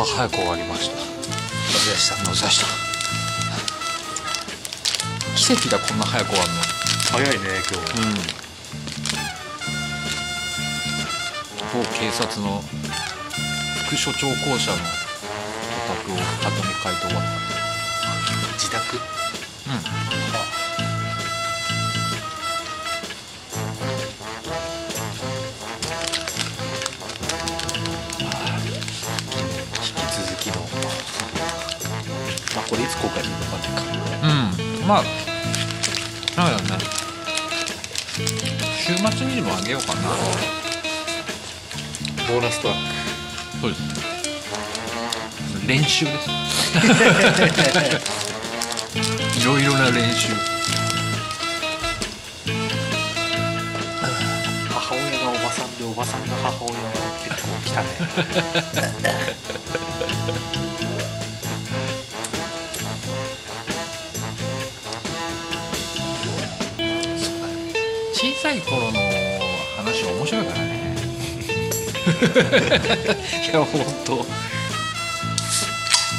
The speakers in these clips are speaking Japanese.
が早く終わりました。したした奇跡だこんな早く終わるの？早いね今日うん。某警察の副署長公社のお宅を畳み替えて終わっ自宅？たうんまあなんだろうね。週末にでもあげようかな。ボーナストラッそうです。練習です。いろいろな練習。ク母親がおばさんでおばさんが母親が結構来たね いや本当。面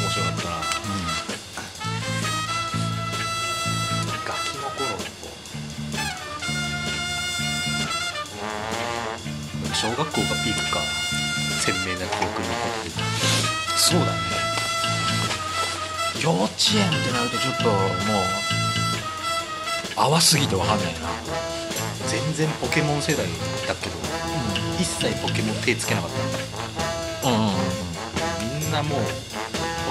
白かったな。うん。ガキの頃小学校がピークか。鮮明な記憶に残ってる。そうだね。幼稚園ってなるとちょっともう淡すぎて分かんないな。全然ポケモン世代切ポケモン手つけなかったうんうんうんみんなもう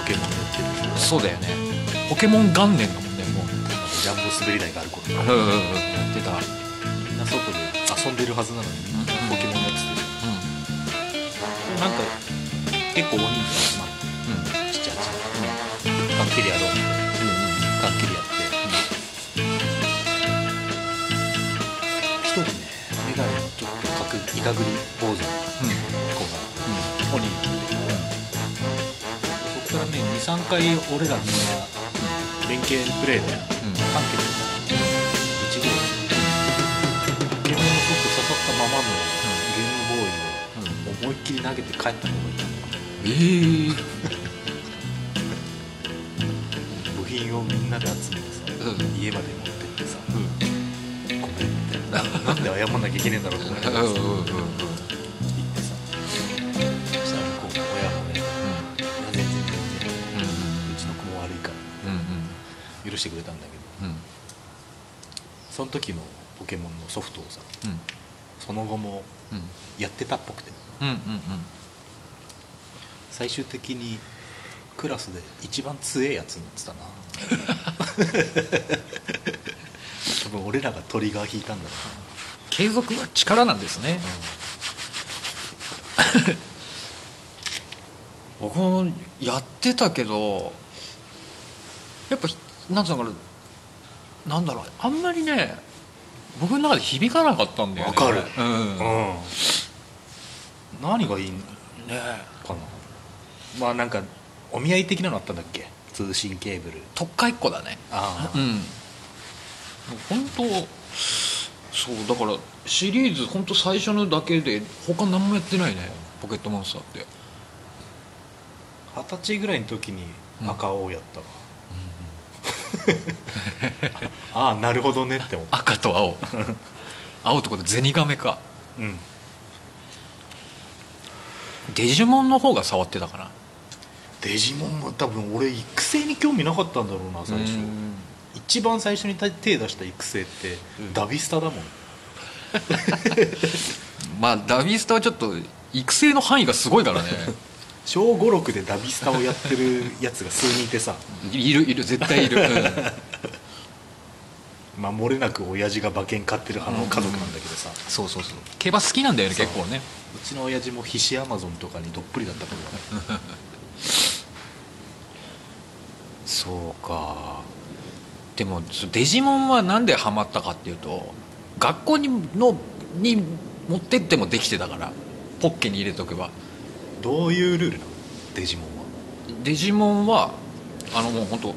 ポケモンやってる。そうだよね。ポケモン元年だもんねもう。ジャンボ滑り台がある頃うんうんうんやってた。みんな外で遊んでるはずなのにみんなポケモンやってて。でなんか結構大人数集まってうん。うんちっちゃいやつ。缶蹴りやろう。みたいな缶蹴りやってとかくいかぐり坊主の子が鬼に。なってそこからね23回俺らみんな連携プレーでうん。缶蹴りとかうちでポケモンのソフト刺さったままのゲームボーイを思いっきり投げて帰ったのがいたえー部品をみん。なで集めてさ、うん。家まで持謝んなきゃいけねえんだろうと思いながらさうんうんうんうん行ってさ。そしたら向こうの親もね「いや全然全然うちの子も悪いから許してくれたんだけど。うん。その時のポケモンのソフトをさうん。その後もうん。やってたっぽくて。最終的にクラスで一番強えやつになってたな。多分俺らがトリガー引いたんだろ継続は力なんですね。僕もやってたけどやっぱなんつうのかななんだろうあんまりね僕の中で響かなかったんだよね。わかる。うん、うねん、何がいいの？え。かなまあなんかお見合い的なのあったんだっけ？通信ケーブル。特化一個だね。ああ、うん。本当そうだからシリーズ本当最初のだけで他何もやってないねポケットモンスターって。二十歳ぐらいの時に赤青やったわ、ああなるほどねって思った。赤と青。青とこでゼニガメか。うん。デジモンの方が触ってたかな。デジモンは多分俺育成に興味なかったんだろうな最初。うん一番最初に手出した育成ってうん。ダビスタだもん、まあダビスタはちょっと育成の範囲がすごいからね。小56でダビスタをやってるやつが数人いてさ。いるいる。絶対いる、うん。れなく親父が馬券買ってる派の家族なんだけどさ、そうそうそう。競馬好きなんだよね結構ね。うちの親父も必死アマゾンとかにどっぷりだったからねそうかでもデジモンはなんでハマったかっていうと学校にのに持ってってもできてたからポッケに入れとけば。どういうルールなの？デジモンは。デジモンはあのもう本当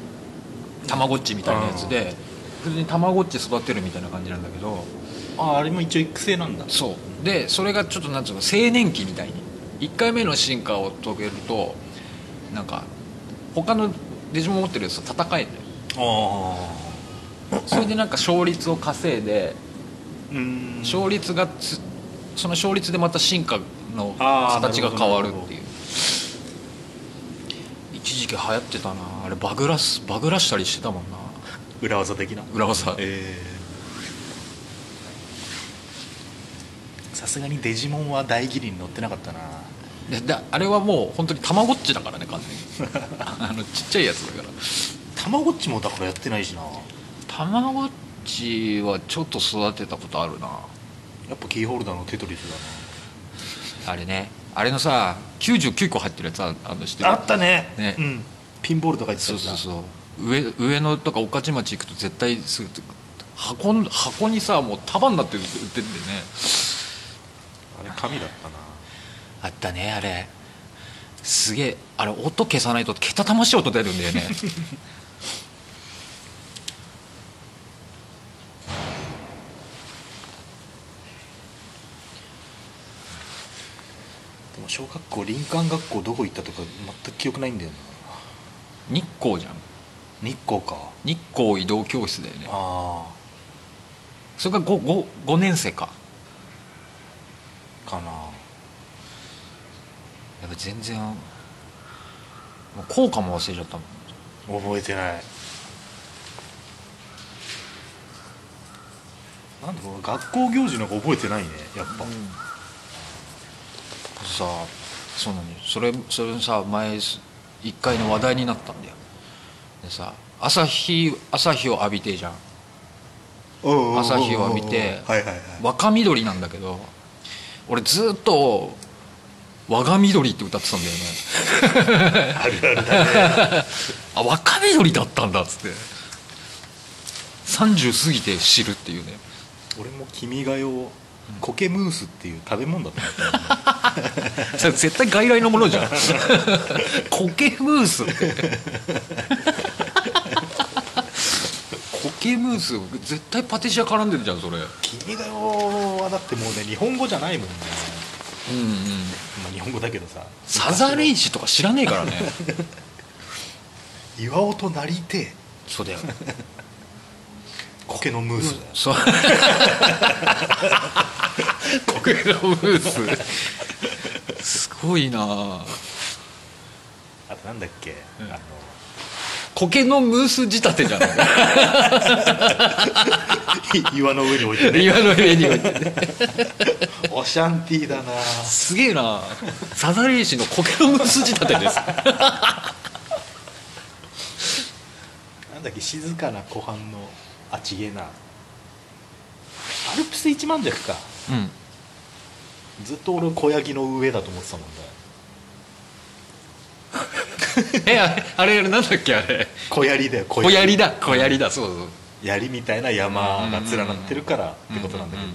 たまごっちみたいなやつで普通にたまごっち育てるみたいな感じなんだけどああれも一応育成なんだ。そう。でそれがちょっとなんつうの青年期みたいに。1回目の進化を遂げるとなんか他のデジモン持ってるやつと戦えんだよ。あそれでなんか勝率を稼いであうん。勝率がつその勝率でまた進化の形が変わるっていう。一時期流行ってたな。あれバグらすバグらしたりしてたもんな。裏技的な。裏技。えー。さすがにデジモンは大義理に乗ってなかったな。でであれはもう本当にたまごっちだからね完全に。あのちっちゃいやつだからたまごっちもだからやってないしな。たまごっちはちょっと育てたことあるな。やっぱキーホルダーのテトリスだあれね。あれのさ99個入ってるやつああの知ってあったね。ね。うん、ピンボールとか言ってたそうそうそう。上上野とか御徒町行くと絶対すぐ箱箱にさもう束になって売ってるんだよね。あれ紙だったな。あったねあれ。すげえ。あれ音消さないとけたたましい音出るんだよね 小学校林間学校どこ行ったとか全く記憶ないんだよな。日光じゃん。日光か。日光移動教室だよね。あそれが 5, 5, 5年生かあか。な。やっぱ全然もう効果も忘れちゃったもん。覚えてない。なんだろう学校行事の方が覚えてないねやっぱ、さそうなのよ。それそれさ前一回の話題になったんだよ。でさ朝日朝日を浴びてじゃん。朝日を浴びて若緑なんだけど俺ずっと「我が緑」って歌ってたんだよね。あるあるだね。あ若緑だったんだっつって。30過ぎて知るっていうね。俺も「君が代」苔ムースっていう食べ物だと思った 絶対外来のものじゃん。苔ムースって。苔ムース絶対パティシア絡んでるじゃんそれ。うん君が代はだってもうね日本語じゃないもんね。うんまあ日本語だけどさ。サザレイシとか知らねえからね。岩尾となりてそうだよ苔のムース。そう。苔のムース。すごいな。ああとなんだっけ、うん。あの苔のムース仕立てじゃない？岩の上に置いてね。岩の上に置いてね。オシャンティーだな。すげえな。サザレイシの苔のムース仕立てです。なんだっけ？静かな湖畔のあちげえな。アルプス一万尺か。うん。ずっと俺小ヤギの上だと思ってたもんね。えあれあれなんだっけあれ。小槍だよ小小槍だ小槍。だそうそう。槍みたいな山が連なってるからってことなんだけど、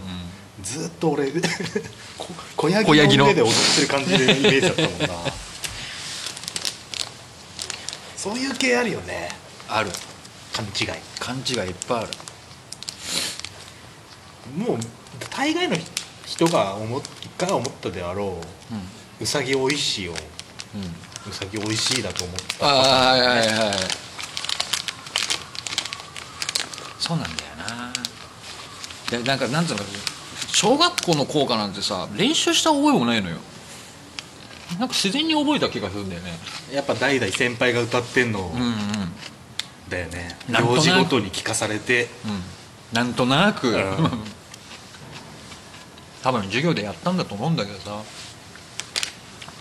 ずっと俺 こ小ヤ小ヤギの。上で踊ってる感じでイメージだったもんな。そういう系あるよね。ある勘違い。勘違いいっぱいある。もう大概の人が思っ一回は思ったであろううさぎおいしいようん、うん、うさぎおいしいだと思った。ああはいはいはいそうなんだよな。でなんかなんつうの小学校の校歌なんてさ練習した覚えもないのよ。なんか自然に覚えた気がするんだよね。やっぱ代々先輩が歌ってんのうんうんだよね、行事ごとに聞かされて。うん。なんとなく、うん。多分授業でやったんだと思うんだけどさ。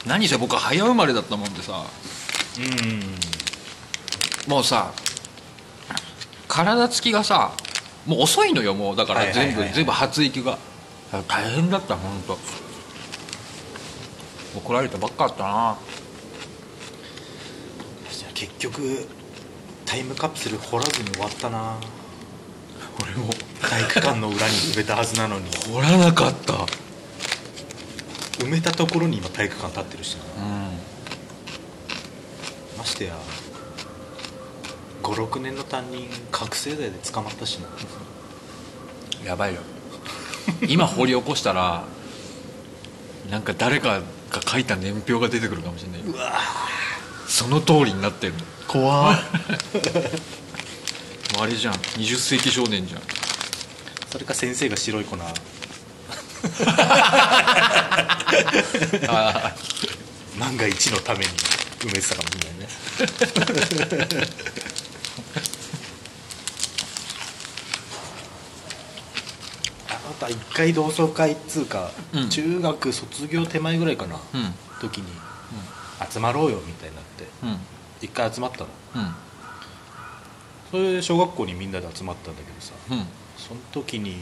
何せ僕は早生まれだったもんでさ。うん。もうさ体つきがさもう遅いのよもう。だから全部、全部発育が。大変だった本当怒られたばっかだったな。結局タイムカプセル掘らずに終わったな。俺も。体育館の裏に埋めたはずなのに。掘らなかった。埋めたところに今体育館立ってるしな。うん。ましてや56年の担任覚醒剤で捕まったしな。やばいよ。今掘り起こしたらなんか誰かが書いた年表が出てくるかもしれないうわその通りになってるの怖。っあれじゃん。20世紀少年じゃん。それか先生が白い粉 あ万が一のために埋めてたかもしれないね。あまた一回同窓会っつうか、うん。中学卒業手前ぐらいかな、うん。時に集まろうよみたいになって。うん一回集まったの。うん。それで小学校にみんなで集まったんだけどさうん。その時に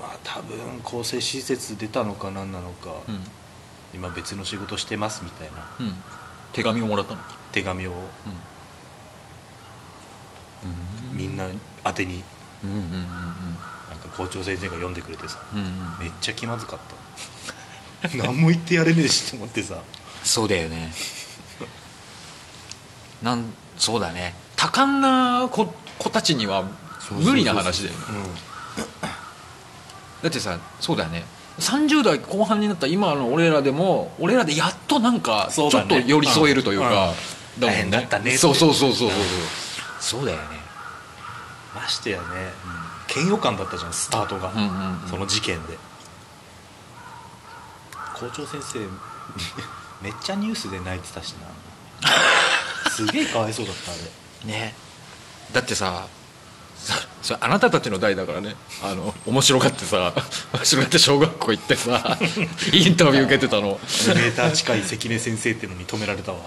まあ多分更生施設出たのか何なのか、うん。今別の仕事してますみたいなうん。手紙をもらったの？手紙をみんな宛てにうんうんうん。なんか校長先生が読んでくれてさうんうん。めっちゃ気まずかった。何も言ってやれねえしと思ってさそうだよね。なんそうだね。多感な子子たちには無理な話だよね。だってさそうだよね30代後半になった今の俺らでも俺らでやっとなんかちょっと寄り添えるというか、大変だったねそうそうそうそうそうそう。だよね。ましてやね、嫌悪感だったじゃんスタートが、うんうんうん。その事件で。校長先生めっちゃニュースで泣いてたしな。すげえかわいそうだったあれ。ね。だってさそそれあなたたちの代だからね。あの面白がってさ面白がって小学校行ってさ インタビュー受けてたの、2メーター近い関根先生ってのに止められたわ。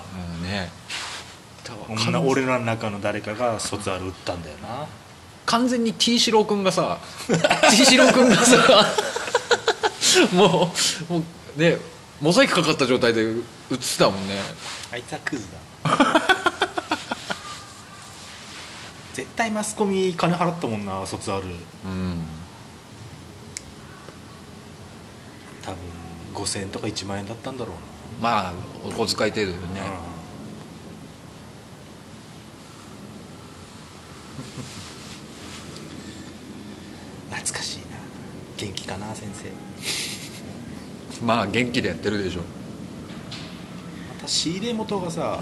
うん、ね。こんな俺らの中の誰かが卒アル打ったんだよな。完全に T 四郎君がさ T 四郎君がさ もうもうねモザイクかかった状態で映ってたもんね。あいつはクズだ。絶対マスコミ金払ったもんな卒アルうん。多分5000円とか1万円だったんだろうまあお小遣い程度でね。な、懐かしいな。元気かな先生まあ元気でやってるでしょ。また仕入れ元がさ、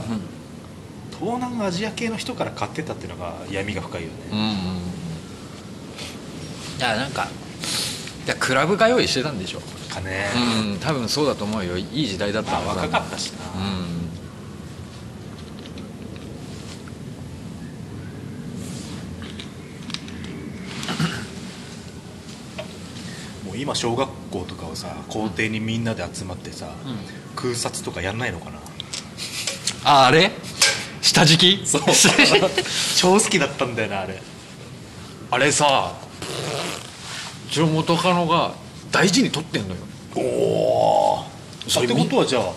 東南アジア系の人から買ってたっていうのが闇が深いよね、うんうんうん。いやなんかいやクラブ通いしてたんでしょ。かね、うん多分そうだと思うよ。いい時代だったまあはず若かったしな、うん今小学校とかはさ校庭にみんなで集まってさ、空撮とかやんないのかな？ああれ？下敷き？そう。超好きだったんだよなあれ。あれさうちの元カノが大事に取ってんのよ。おおってことはじゃあ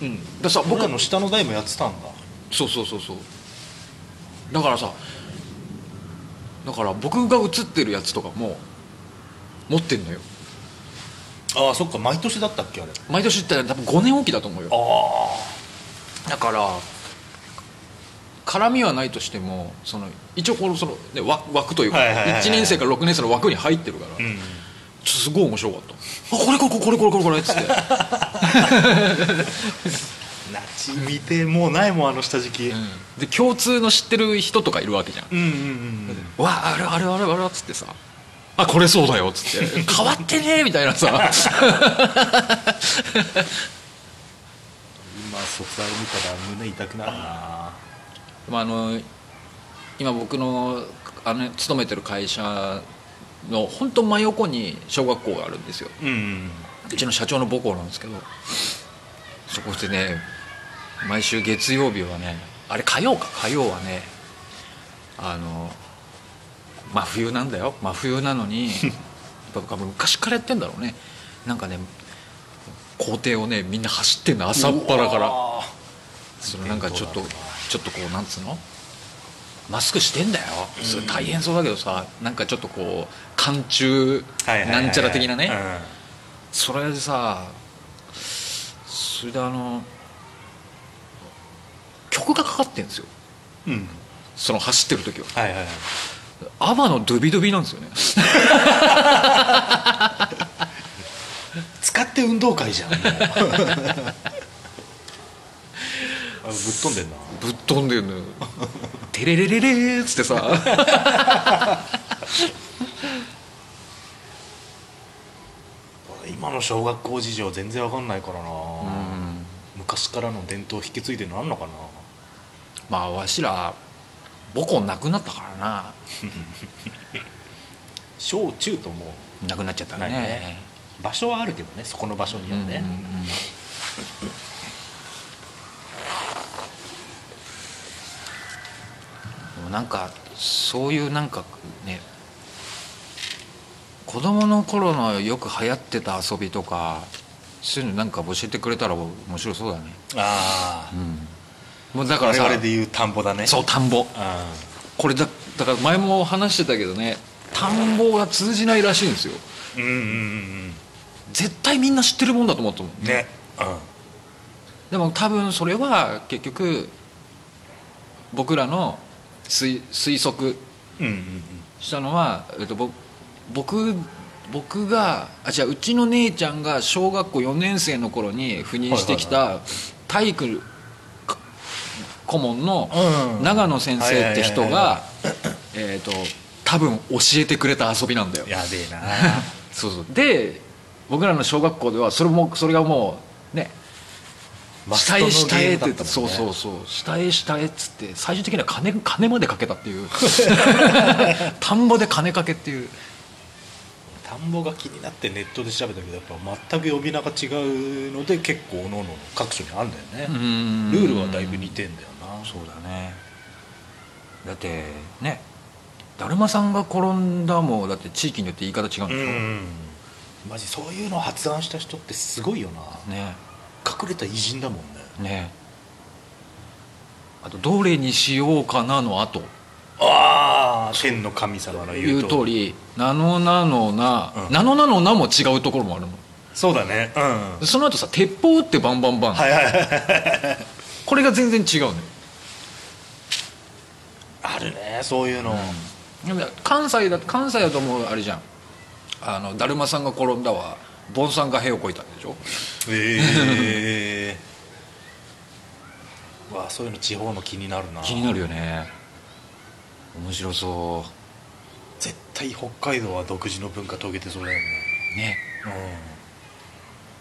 うん。でさ僕僕らの下の代もやってたんだ。そうそうそうそう。だからさだから僕が写ってるやつとかも持ってんのよああそっか毎年だったっけあれ。毎年って多分5年おきだと思うよ。あだから絡みはないとしてもその一応このその、ね、枠枠というか、はいはいはいはい。1年生から6年生の枠に入ってるから、あうん。すごい面白かった「あこれこれこれこれこれこれ」っつって。ナチ見てもうないもん。あの下敷き、うん、で共通の知ってる人とかいるわけじゃん。うんうん「わああれあれあれあれ」っつってさ「あこれそうだよ」っつって「変わってねえ」みたいなさ。今卒アル見たら胸痛くなるな。まああの今僕のあの勤めてる会社の本当真横に小学校があるんですよ。うん。うちの社長の母校なんですけどそこでね毎週月曜日はねあれ火曜か火曜はねあの真冬なんだよ。真冬なのに やっぱ昔からやってんだろうね。なんかね校庭をねみんな走ってんの。朝っぱらから。そのなんかちょっとちょっとこうなんつうの？マスクしてんだよ。それ大変そうだけどさなんかちょっとこう寒中なんちゃら的なね、うん。それでさそれであの曲がかかってんですよ。うん。その走ってる時は。はいはいはいアバのドゥビドゥビなんですよね。使って運動会じゃんぶっ飛んでんな。ぶっ飛んでんのよ。テレレレレーっつってさ。今の小学校事情全然わかんないからな、うん。昔からの伝統引き継いでるのあんのかな。まあわしら母校なくなったからな。小中ともなくなっちゃったね。ね。場所はあるけどねそこの場所にはね、うんうんうん。でもなんかそういうなんかね子供の頃のよく流行ってた遊びとかそういうのなんか教えてくれたら面白そうだね。ああもうだから我さ々で言う田んぼだね。そう田んぼ。あこれだだから前も話してたけどね田んぼが通じないらしいんですよ。ーうんうんうん。絶対みんな知ってるもんだと思ったもん。うん。ねでも多分それは結局僕らの推推測うんうんうんしたのは、えっと、ぼ僕僕があ違ううちの姉ちゃんが小学校4年生の頃に赴任してきた体育か顧問のうん。長野先生って人がえっと多分教えてくれた遊びなんだよ。やべえな。そうそう。で僕らの小学校ではそれもそれがもうね下へ下へって、そうそうそう。下へ下へっつって最終的には金金までかけたっていう。田んぼで金かけっていう。田んぼが気になってネットで調べたけどやっぱ全く呼び名が違うので結構おのおの各所にあるんだよね。ルールはだいぶ似てんだよなそうだね。だってねだるまさんが転んだもだって地域によって言い方違うんうでしょ、んマジそういうのを発案した人ってすごいよな。ね。隠れた偉人だもんね。ね。あと「どれにしようかな」の後。ああ天の神様の言言う通り。う通り「なのなのな」うん。なのなのな」も違うところもあるの。そうだね。うん。でその後さ鉄砲撃ってバンバンバン、はいはいはい。これが全然違うのよあるねそういうの、でも関西だ関西だともうあれじゃん。あのだるまさんが転んだはボンさんが塀を越えたんでしょ？ええわあそういうの地方の気になるな。気になるよね。面白そ絶対北海道は独自の文化遂げてそうだよね。うね。うん。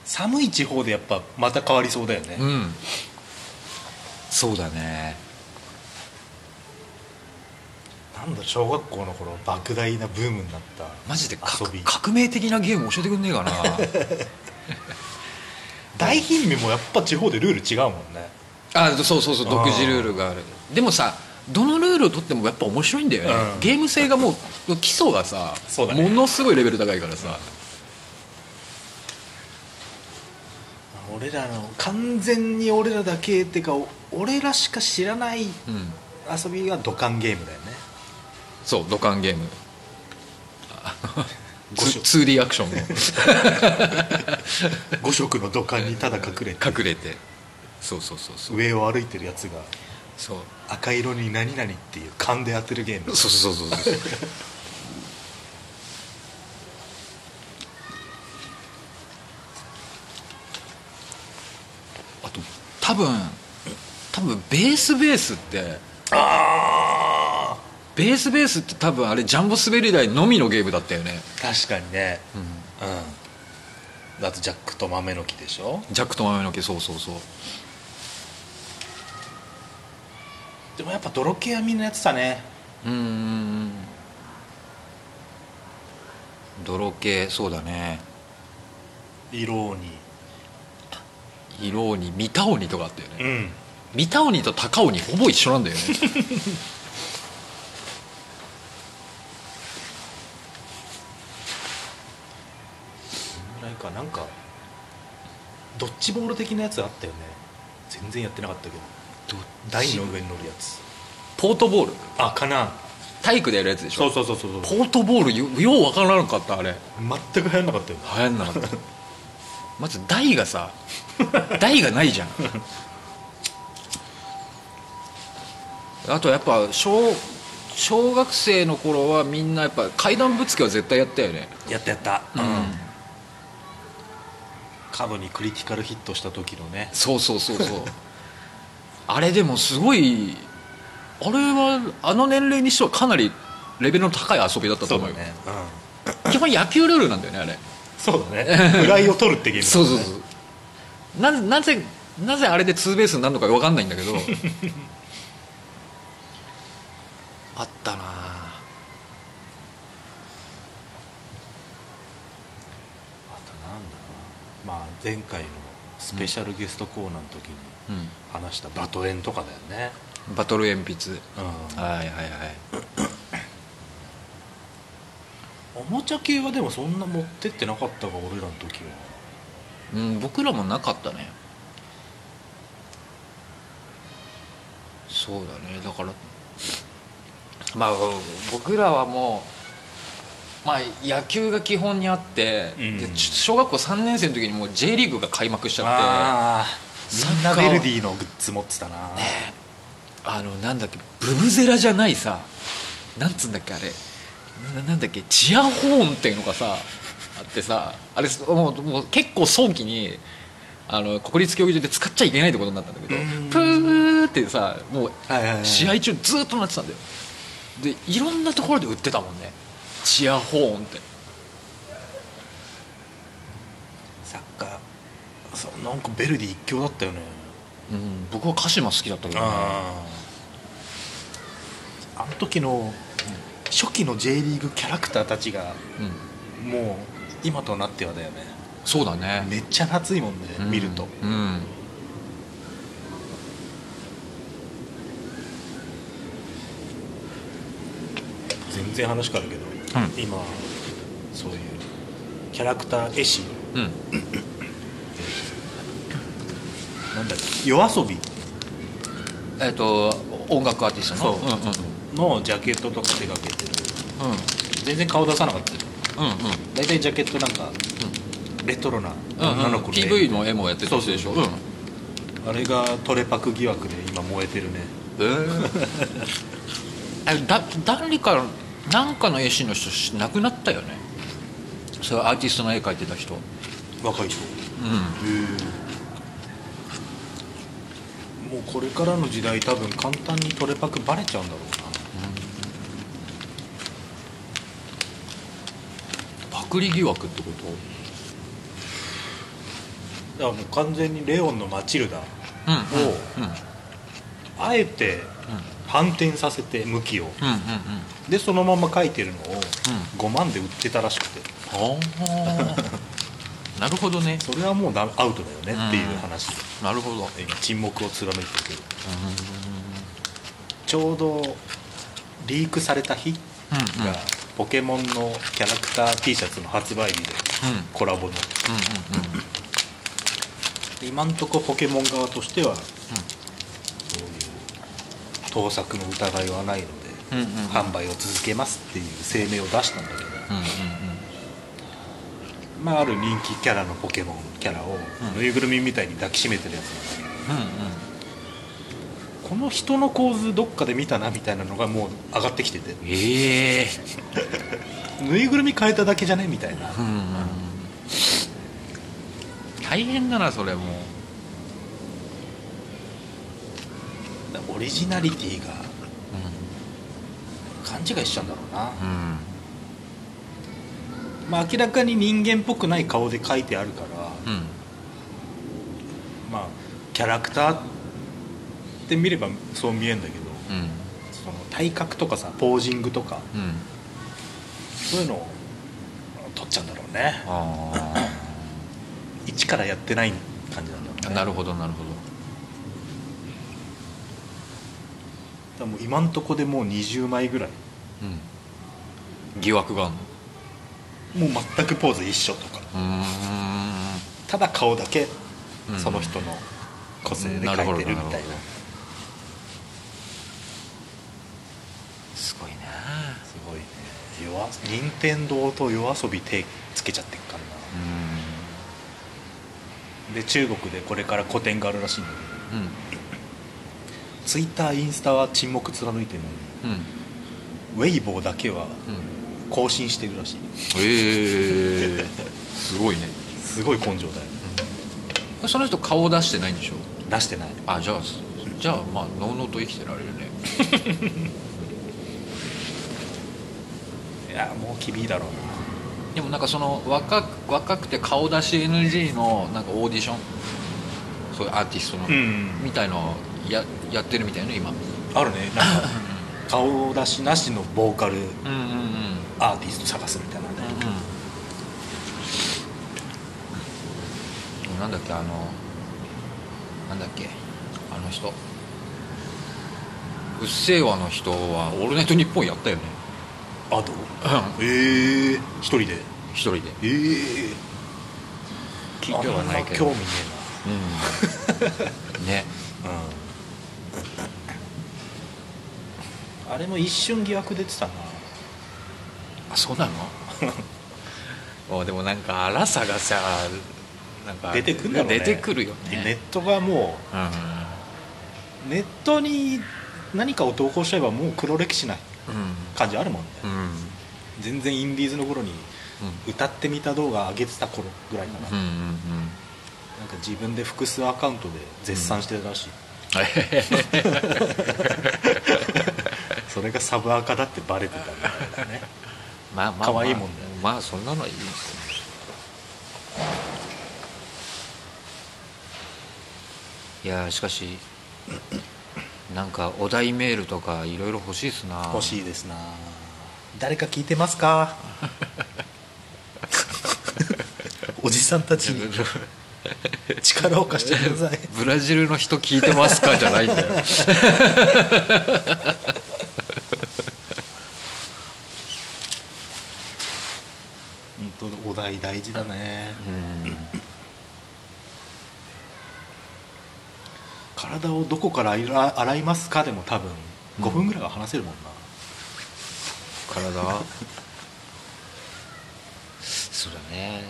寒い地方でやっぱまた変わりそうだよね、うん。そうだねなんだ小学校の頃莫大なブームになったマジでか遊び。革命的なゲーム教えてくんねえかな。大貧民もやっぱ地方でルール違うもんね。あそうそうそう独自ルールがある。でもさどのルールを取ってもやっぱ面白いんだよね、うん。ゲーム性がもう基礎がさ、ね。ものすごいレベル高いからさ、俺らの完全に俺らだけっていうか俺らしか知らないうん。遊びが土管ゲームだよねそう土管ゲーム。五色。2D アクションの5 色の土管にただ隠れて。隠れて。そうそうそうそう。上を歩いてるやつがそう。赤色に何々っていう勘で当てるゲーム。そうそうそうそう。あと多分多分ベースベースってあベースベースって多分あれジャンボ滑り台のみのゲームだったよね、確かにね。うん。あとジャックと豆の木でしょ？ジャックと豆の毛そうそうそう。でもやっぱ泥系はみんなやってたね。うんうんうん。泥系そうだね。色に色鬼三田鬼とかあったよね、うん。三田鬼と高鬼ほぼ一緒なんだよね ぐらいかなんかドッジボール的なやつあったよね。全然やってなかったけど。台の上に乗るやつ。ポートボール？あかな。体育でやるやつでしょ？そうそうそうそうポートボールよようわからなかったあれ。全く流行んなかったよ流行んなかった。まず台がさ 台がないじゃん。あとやっぱ小小学生の頃はみんなやっぱ階段ぶつけは絶対やったよね。やったやった。うん角にクリティカルヒットした時のね。そうそうそうそう。あれでもすごいあれはあの年齢にしてはかなりレベルの高い遊びだったと思うよ。ね、うん、基本野球ルールなんだよねあれ。そうだね。フライを取るってゲームだそうそうそう。ななぜなぜあれでツーベースになるのか分かんないんだけどあったなあとなんだろうなまあ前回のスペシャルゲストコーナーの時にうん。話したバトエンとかだよね。バトル鉛筆。うん。はいはいはい。おもちゃ系はでもそんな持ってってなかったか俺らの時は。うん僕らもなかったね。そうだね。だからまあ僕らはもうまあ野球が基本にあって、うん。で小学校3年生の時にもう J リーグが開幕しちゃって。ああみんなサッカー。ベルディのグッズ持ってたな、あのなんだっけブブゼラじゃないさ。なんつうんだっけあれ。ななんだっけチアホーンっていうのがさあってさ。あれもうもう結構早期にあの国立競技場で使っちゃいけないってことになったんだけどうん。プーってさもう試合中ずっとなってたんだよ。でいろんなところで売ってたもんねチアホーンって。サッカー。そうなんかベルディ一強だったよね。うん。僕は鹿島好きだったけどね。あああの時の初期の J リーグキャラクターたちがうん。もう今となってはだよね。そうだね。めっちゃ熱いもんね、見ると。うん。全然話変わるけど、うん。今そういうキャラクター絵師。うん。なんだっけ？夜遊び。えっ、と音楽アーティストの？そう。んうんのジャケットとか手がけてる。うん。全然顔出さなかったよ。うんうん。大体ジャケットなんかレトロなうん女の子の絵 PV の絵もやってた人でしょ？そうそうあれがトレパク疑惑で今燃えてるね。えー、えだ誰かなんかの絵師の人し亡くなったよね。そういうアーティストの絵描いてた人。若い人。うん。もうこれからの時代多分簡単にトレパクバレちゃうんだろうな。パクリ疑惑ってこと？だからもう完全にレオンのマチルダうんをうんうん。あえて反転させて向きを。うんうんでそのまま描いてるのを5万で売ってたらしくて。ああなるほどね。それはもうアウトだよねっていう話で。なるほど。今沈黙を貫いてるけど。ちょうどリークされた日うんうん。がポケモンのキャラクター T シャツの発売日でうん。コラボの。今んとこポケモン側としては盗作の疑いはないのでうんうんうん。販売を続けますっていう声明を出したんだけど、うんうんまあ、ある人気キャラのポケモンキャラをうん。ぬいぐるみみたいに抱きしめてるやつなんだうんうんけどこの人の構図どっかで見たなみたいなのがもう上がってきてて。ええぬいぐるみ変えただけじゃねみたいな。うんうん大変だなそれもオリジナリティが勘違いしちゃうんだろうな、うん。まあ、明らかに人間っぽくない顔で描いてあるから、うん。まあキャラクターって見ればそう見えるんだけどうん。その体格とかさポージングとかうん。そういうのを取っちゃうんだろうね。あ 一からやってない感じなんだろうね。あなるほどなるほどだからもう今んとこでもう20枚ぐらい。うん。疑惑があるの？もう全くポーズ一緒とか。ただ顔だけうん。その人の個性で描いてるみたいな。なるほど。すごいなすごいね。夜任天堂と夜遊び手つけちゃってっからな。で中国でこれから個展があるらしいんだけど。うんツイッターインスタは沈黙貫いてるのにうん。ウェイボーだけはうん。更新してるらしい。ええ すごいね。すごい根性だよ。その人顔出してないんでしょ？出してない。あじゃあじゃあまあのうのうと生きてられるね。いやもう厳いだろうな。でもなんかその若く若くて顔出し NG のなんかオーディション？そういうアーティストの、ん。みたいのをややってるみたいね今。あるね。なんか顔出しなしのボーカルうんうんうん。アーティスト探すみたいなね。うんなんだっけあのなんだっけあの人。うっせぇわの人は「オールナイトニッポン」やったよね。あと？うん。ええ一人で？一人で。ええ聞いてはないけど。興味ねうん。ね。えなうんあれも一瞬疑惑出てたな。あそうなの？おでもなんか荒さがさなんか出てくるんだろうね。出てくるよネッねトがもうん。うネットに何かを投稿しちゃえばもう黒歴史な感じあるもんね、うん。うん全然インディーズの頃に歌ってみた動画上げてた頃ぐらいかな,、うんうんうん。なんか自分で複数アカウントで絶賛してたらしい、それがサブアカだってバレてたみたいなね。まあまあ可愛いもんねまあまあそんなのはいいですいやーしかしなんかお題メールとかいろいろ欲しいっすな。欲しいですな。誰か聞いてますか？おじさんたちに。力を貸してください。ブラジルの人聞いてますか？じゃないんだよ 本当お題大事だね。うん。体をどこから洗洗いますか？でも多分5分ぐらいは話せるもんな、体？そうだね。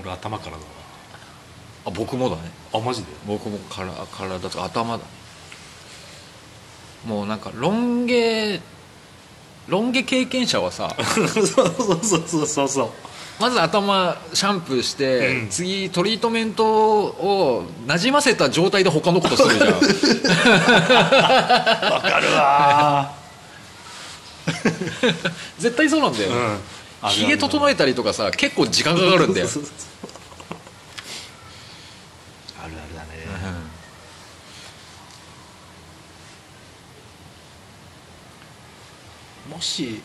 俺頭からだわ。あ僕もだね。あマジで？僕もから体と頭だね。もうなんかロン毛ロン毛経験者はさ そうそうそうそうそう。そうまず頭シャンプーして、うん。次トリートメントをなじませた状態で他のことするじゃん。わかるわ絶対そうなんだよ、うん。ひげ整えたりとかさ結構時間かかるんだよ そうそうそうあるあるだね、もし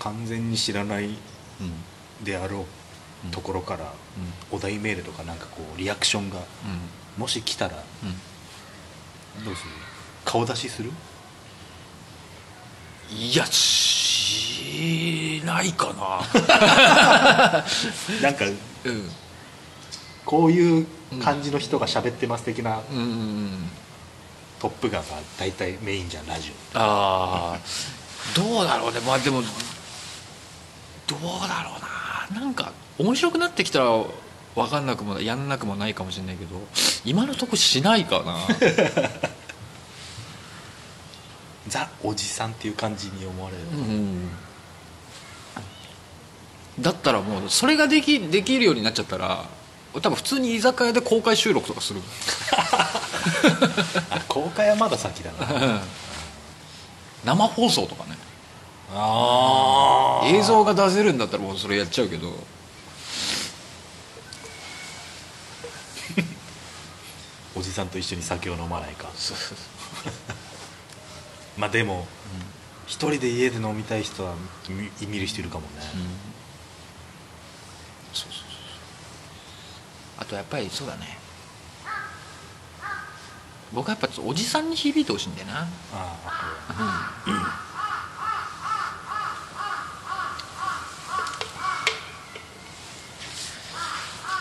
完全に知らないうんであろうところから、お題メールとかなんかこうリアクションがもし来たらどうする？顔出しする？いやしないかな。んかなうん。こういう感じの人が喋ってます的なうんうんうんトップガンが大体メインじゃんラジああどうだろうね。まあでもどうだろうな。なんか面白くなってきたら分かんなくもやんなくもないかもしれないけど今のとこしないかな。オ ザおじさんっていう感じに思われる、うん。だったらもうそれができできるようになっちゃったら多分普通に居酒屋で公開収録とかする。あ 公開はまだ先だな。生放送とかね。あ映像が出せるんだったらもうそれやっちゃうけど。おじさんと一緒に酒を飲まないか。まあでも一人で家で飲みたい人は見見る人いるかもね、そうそうそうあとやっぱりそうだね。僕はやっぱおじさんに響いてほしいんだよな。ああ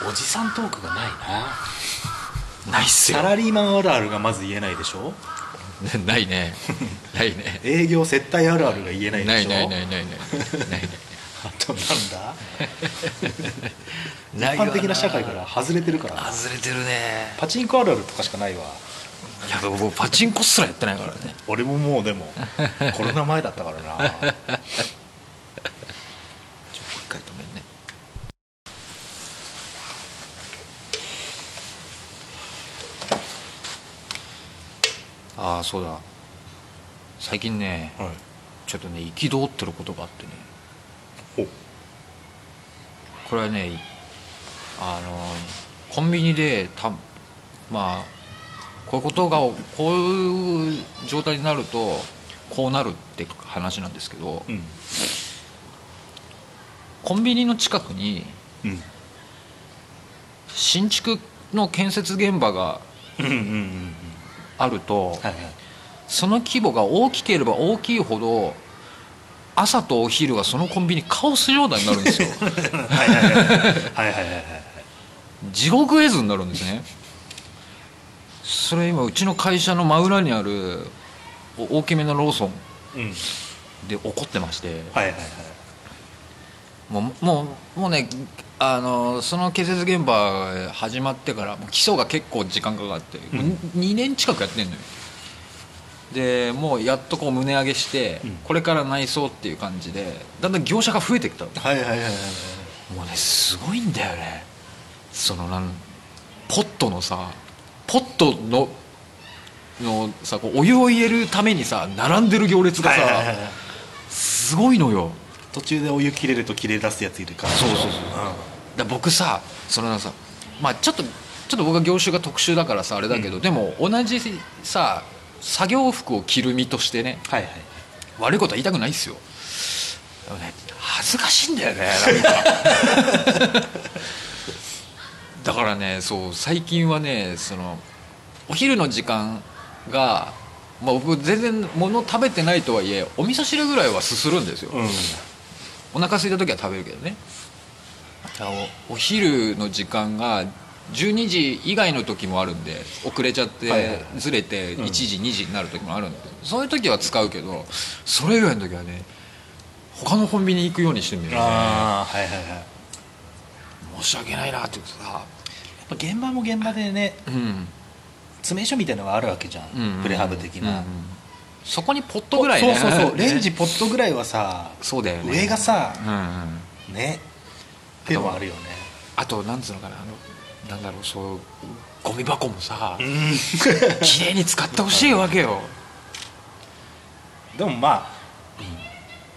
おじさんトークがないな。ないっすサラリーマンあるあるがまず言えないでしょ？ないね。ないね。営業接待あるあるが言えないでしょ？ないないないない。ないない。あとなんだ？一般的な社会から外れてるから。外れてるね。パチンコあるあるとかしかないわ。いや僕パチンコすらやってないからね。俺ももうでも コロナ前だったからな。ちょっと一回止めんね。ああそうだ。最近ね、はい、ちょっとね憤ってることがあってね。これはねあのコンビニでたまあこういうことがこういう状態になるとこうなるって話なんですけどうん。コンビニの近くにうん。新築の建設現場があるとその規模が大きければ大きいほど朝とお昼がそのコンビニカオス状態になるんですよ。はいはいはい。はいはいはいはい地獄絵図になるんですね。それ今うちの会社の真裏にあるお大きめのローソンうん。で起こってまして。はいはいはい。もうもうもうねあのその建設現場始まってから基礎が結構時間かかって、うん。もう2年近くやってんのよ。でもうやっとこう胸上げして、うん。これから内装っていう感じでだんだん業者が増えてきたの。はいはいはいはい。もうねすごいんだよねそのなんポットのさポットののさこうお湯を入れるためにさ並んでる行列がさ、はいはいはいはい。すごいのよ。途中でお湯切れると切れ出すやついるから。そうそうそうだ僕さそのさまあちょっとちょっと僕は業種が特殊だからさあれだけど、でも同じさ作業服を着る身としてねはいはい。悪いことは言いたくないですよ。でもね恥ずかしいんだよねなんか だからねそう最近はねそのお昼の時間が、まあ、僕全然物食べてないとはいえお味噌汁ぐらいはすするんですよ、うん。お腹空いた時は食べるけどね。お昼の時間が12時以外の時もあるんで遅れちゃって、ずれてうん。1時、2時になる時もあるんでそういう時は使うけどそれ以外の時はね他のコンビニ行くようにしてんだよね。ああはいはいはい。や申し訳ないなって言ってさっぱ現場も現場でねうん。詰め所みたいなのがあるわけじゃん、うん。うんプレハブ的な、うんうん。そこにポットぐらいねそうそうそうレンジポットぐらいはさそうだよね。上がさうんうん。ねってのもあるよね。あとなんつうのかなあのなんだろうそうゴミ箱もさうん。綺麗に使ってほしいわけよ。でもまあ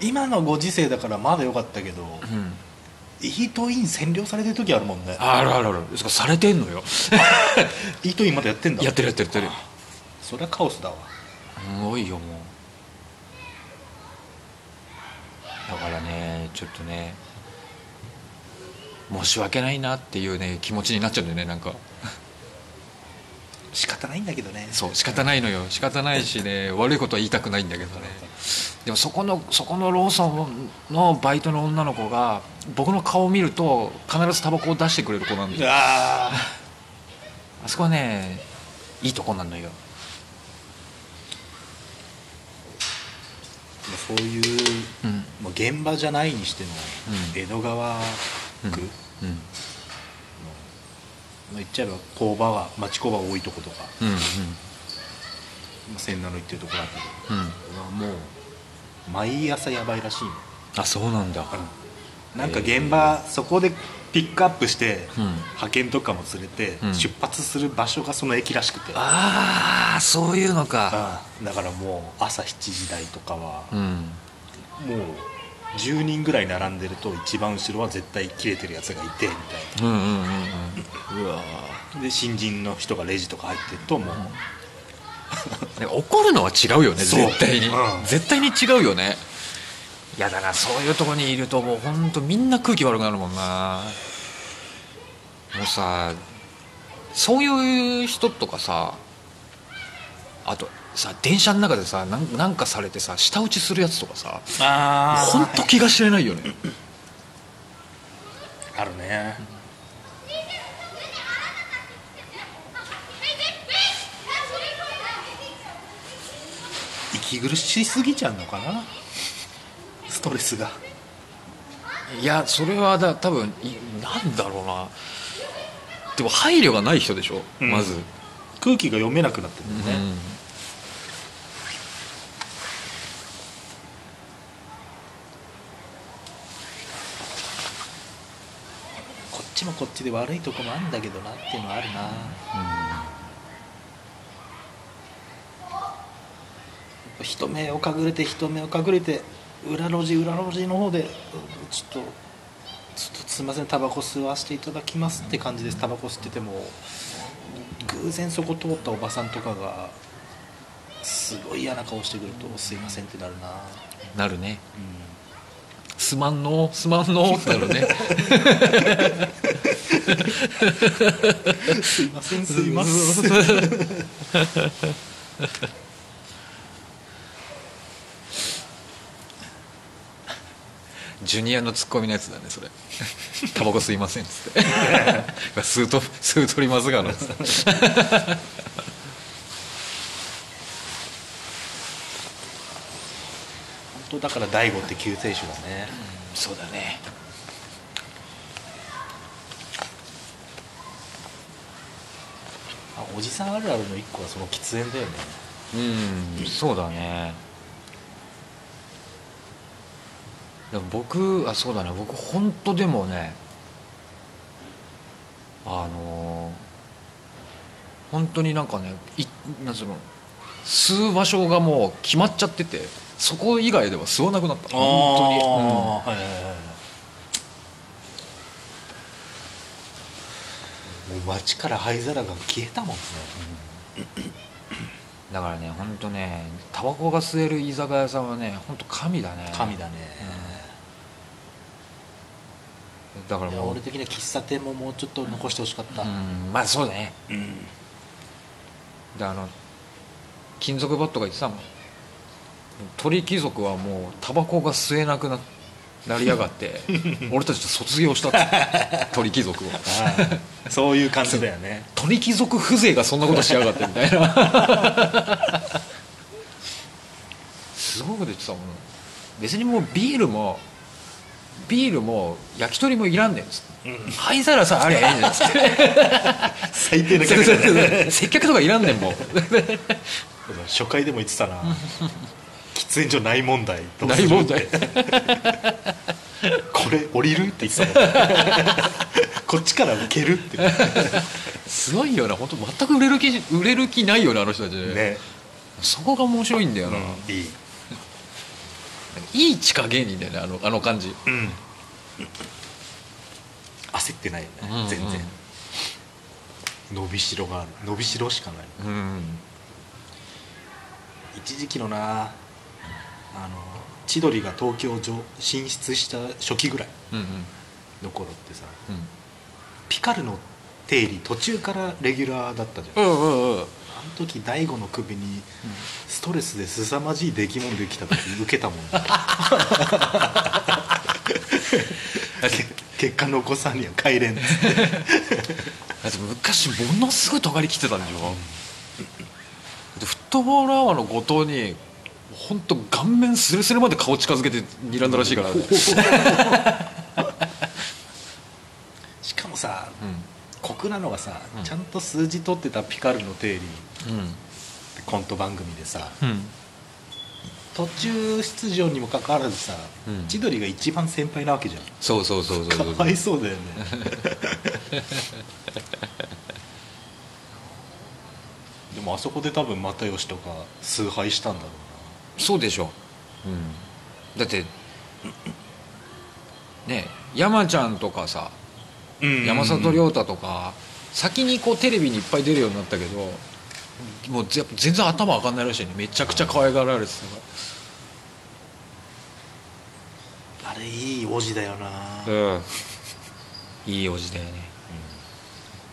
今のご時世だからまだ良かったけどうんイートイン占領されてる時あるもんね。あるあるある。それされてんのよ。イートインまだやってんだ。やってるやってるやってる。そりゃカオスだわ。すごいよもう。だからねちょっとね申し訳ないなっていうね気持ちになっちゃうんだよねなんか仕方ないんだけどね。そう仕方ないのよ。仕方ないしね 悪いことは言いたくないんだけどね。でもそこのそこのローソンのバイトの女の子が僕の顔を見ると必ずタバコを出してくれる子なんだよ。あ あそこはねいいとこなのよ。そういううん。もう現場じゃないにしても、うん。江戸川区、うん。うんまあ言っちゃえば工場は町工場が多いとことか、うんまあ、千七の行ってるとこだけど。うん。うんうわもう毎朝やばいらしいのあそうなんだ。なんか現場そこでピックアップして、うん。派遣とかも連れて、うん。出発する場所がその駅らしくて。ああそういうのか。だからもう朝7時台とかはうん。もう10人ぐらい並んでると一番後ろは絶対切れてるやつがいてみたいうんうんうんうん。うわなで新人の人がレジとか入ってるともう、ー 怒るのは違うよね絶対に、うん。絶対に違うよね。やだなそういうとこにいるともう本当みんな空気悪くなるもんな。もうさそういう人とかさあとさ電車の中でさなんなんかされてさ舌打ちするやつとかさあ本当気が知れないよね。あるね。息苦しすぎちゃうのかな？ストレスが。いやそれはだ多分いなんだろうな。でも配慮がない人でしょ、うん。まず、空気が読めなくなってるんだよね、こっちもこっちで悪いとこもあるんだけどなっていうのはあるな。人目を隠れて人目を隠れて裏路地裏路地の方でうんちょっとちょっとすいませんタバコ吸わせていただきますって感じですタバコ吸ってても偶然そこ通ったおばさんとかがすごい嫌な顔してくると「すいません」ってなるな、なるね。うすまんのすまんのってなるね。ん、すいませんすいませんジュニアのツッコミのやつだねそれ。タバコ吸いませんっつって。吸うと吸う取りますがなっつって当だから大悟って救世主だね。そうだね。あおじさんあるあるの一個はその喫煙だよね。うんそうだね。でも僕あそうだね。僕本当でもねあのー本当になんかねいなんつうの吸う場所がもう決まっちゃっててそこ以外では吸わなくなった。本当に、うん。はいはいはい。もう街から灰皿が消えたもんね、だからね本当ねタバコが吸える居酒屋さんはね本当神だね。神だね、いやだからもう。俺的には喫茶店ももうちょっと残してほしかった、うん。まあそうだね。うん。であの金属バットが言ってたもん鳥貴族はもうタバコが吸えなくななりやがって 俺たちと卒業したって。鳥貴族を。そういう感じだよね。鳥貴族風情がそんなことしやがってみたいな。すごいこと言ってたもん。別にもうビールもビールも焼き鳥もいらんねんっつって。灰皿さえありゃいいじゃんっつって。最低な客接客とかいらんねんもう。初回でも言ってたな喫煙所ない問題どうする大問題。これ降りるって言ってたもん こっちから受けるって。すごいよな。本当全く売れる気売れる気ないよなあの人たち。ね、そこが面白いんだよな、いい。いい地下芸人だよねあのあの感じ。うん。焦ってないよね、うんうん全然。伸びしろがある。伸びしろしかない。うん。一時期のなあの千鳥が東京上進出した初期ぐらいうんうん。の頃ってさうん。ピカルの定理途中からレギュラーだったじゃん、うんうんうん。あの時大悟の首にストレスで凄まじい出来物できた時受けたもん け結果残さんには帰れんっつって。昔ものすごい尖りきってたんでしょ、でフットボールアワーの後藤に本当顔面スレスレまで顔近づけて睨んだらしいから、ね。しかもさうん。酷なのがさ、うん。ちゃんと数字取ってたピカルの定理うん。コント番組でさうん。途中出場にもかかわらずさ、うん。千鳥が一番先輩なわけじゃん。そうそうそうそうそう。かわいそうだよね。でもあそこで多分又吉とか崇拝したんだろそうでしょ、うん、だってね山ちゃんとかさうな山里亮太とか先にこうテレビにいっぱい出るようになったけどもうぜ全然頭上がんないらしいね。めちゃくちゃ可愛がられてたかあれいいおじだよな、らうん。いいおじだよね。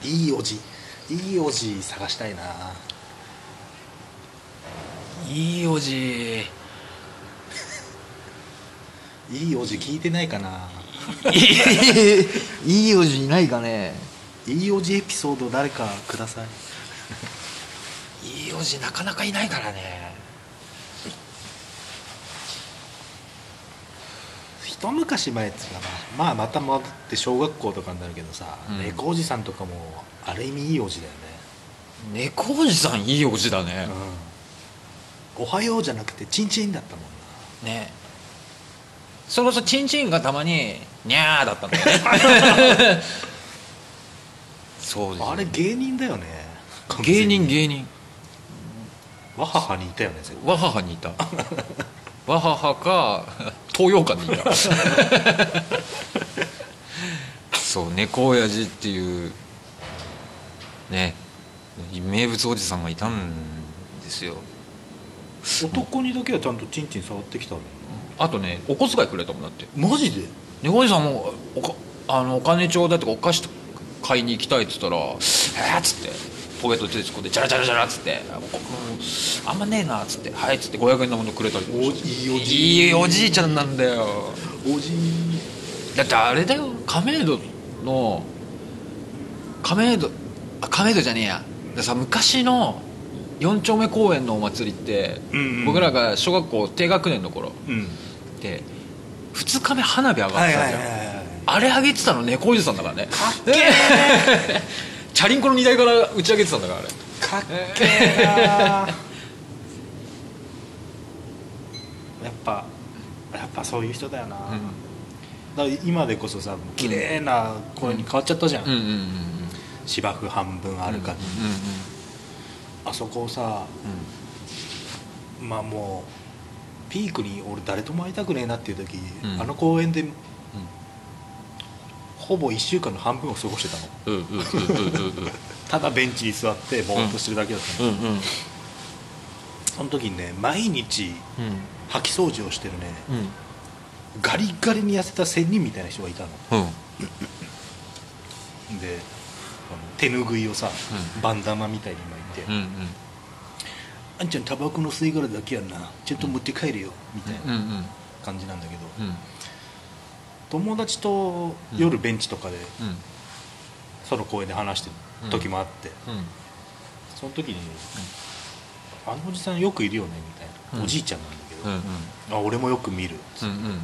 いいおじいいおじ探したいないいおじ。いいおじ聞いてないかな。いいいおじいないかね。いいおじエピソード誰かください。いいおじなかなかいないからね。一昔前っつうかな。まあまた戻って小学校とかになるけどさ、うん。猫おじさんとかもある意味いいおじだよね。猫おじさんいいおじだね、うん、おはようじゃなくてチンチンだったもんな。ね。それこそチンチンがたまに「にゃー」だったんだよね。そうですよあれ芸人だよね。芸人芸人。わははにいたよね絶わははにいた。わははか東洋館にいた。そう猫親父っていうね名物おじさんがいたんですよ。対男にだけはちゃんとチンチン触ってきたのあとねお小遣いくれたもんだって。マジで？猫おじさんもおかあのお金ちょうだいとかお菓子買いに行きたいっつったら「えーっ」つってポケット手で突っ込んでジャラジャラジャラっつって「こあんまねえな」っつって「はい」っつって500円のものくれたりおいいおじい。いいおじいちゃんなんだよ。おじだってあれだよ亀戸の亀戸あ亀戸じゃねえや。でさ昔の四丁目公園のお祭りって、うんうん。僕らが小学校低学年の頃。うん。で2日目花火上がってはいたじゃん、あれ上げてたの猫おじさんだからね。かっけえ チャリンコの荷台から打ち上げてたんだからあれ。かっけえなやっぱやっぱそういう人だよな、だから今でこそさ綺麗な声に変わっちゃったじゃん、うんうんうんうん。芝生半分あるかに、うんうんあそこをさまあもうピークに俺誰とも会いたくねえなっていう時、うん。あの公園で、ほぼ1週間の半分を過ごしてたの。うんうんうんうんうん。うんただベンチに座ってぼーっとしてるだけだったの、うんうんその時にね毎日掃き掃除をしてるね。うん。ガリガリに痩せた仙人みたいな人がいたの。うん。で手ぬぐいをさ、うん。バンダナみたいに巻いて、うんあんちゃんタバコの吸い殻だけやんな。ちゃんと持って帰るよみたいなうんうん感じなんだけど、うん。友達と夜ベンチとかでうん。その公園で話してる時もあって、うん。その時に、あのおじさんよくいるよね」みたいな、うん。おじいちゃんなんだけど、うんうん。あ俺もよく見る。うんうん。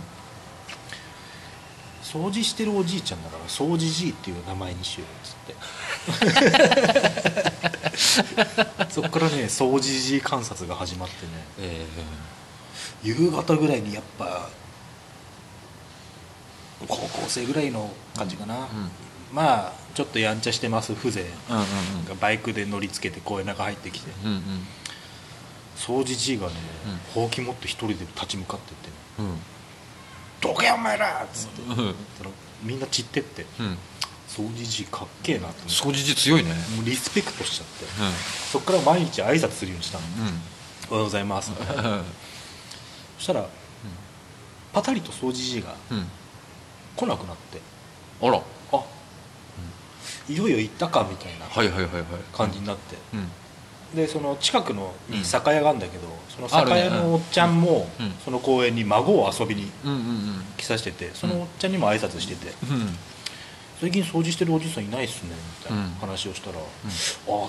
掃除してるおじいちゃんだから掃除じいっていう名前にしようっつって そっからね掃除じい観察が始まってね。え夕方ぐらいにやっぱ高校生ぐらいの感じかな、うん。まあちょっとやんちゃしてます風情。ーうんうん。がバイクで乗りつけて公園の中入ってきて。うんうん。掃除じいがね、ほうき持って一人で立ち向かってってね。うん「どけお前ら!」っつって、うん。みんな散ってって。うん掃除じいかっけえなって思って。掃除時強いね。もうリスペクトしちゃって。うそっから毎日挨拶するようにしたの。ん「おはようございます」みたいなうん。そしたらパタリと掃除じいがうん。来なくなって。あら。あいよいよ行ったかみたいなはいはいはいはい。感じになって。うん。でその近くのうんに酒屋があるんだけどその酒屋のおっちゃんもうん。その公園に孫を遊びにうんうん来させててそのおっちゃんにも挨拶してて。うん最近掃除してるおじさんいないっすねみたいなうん話をしたら「ああ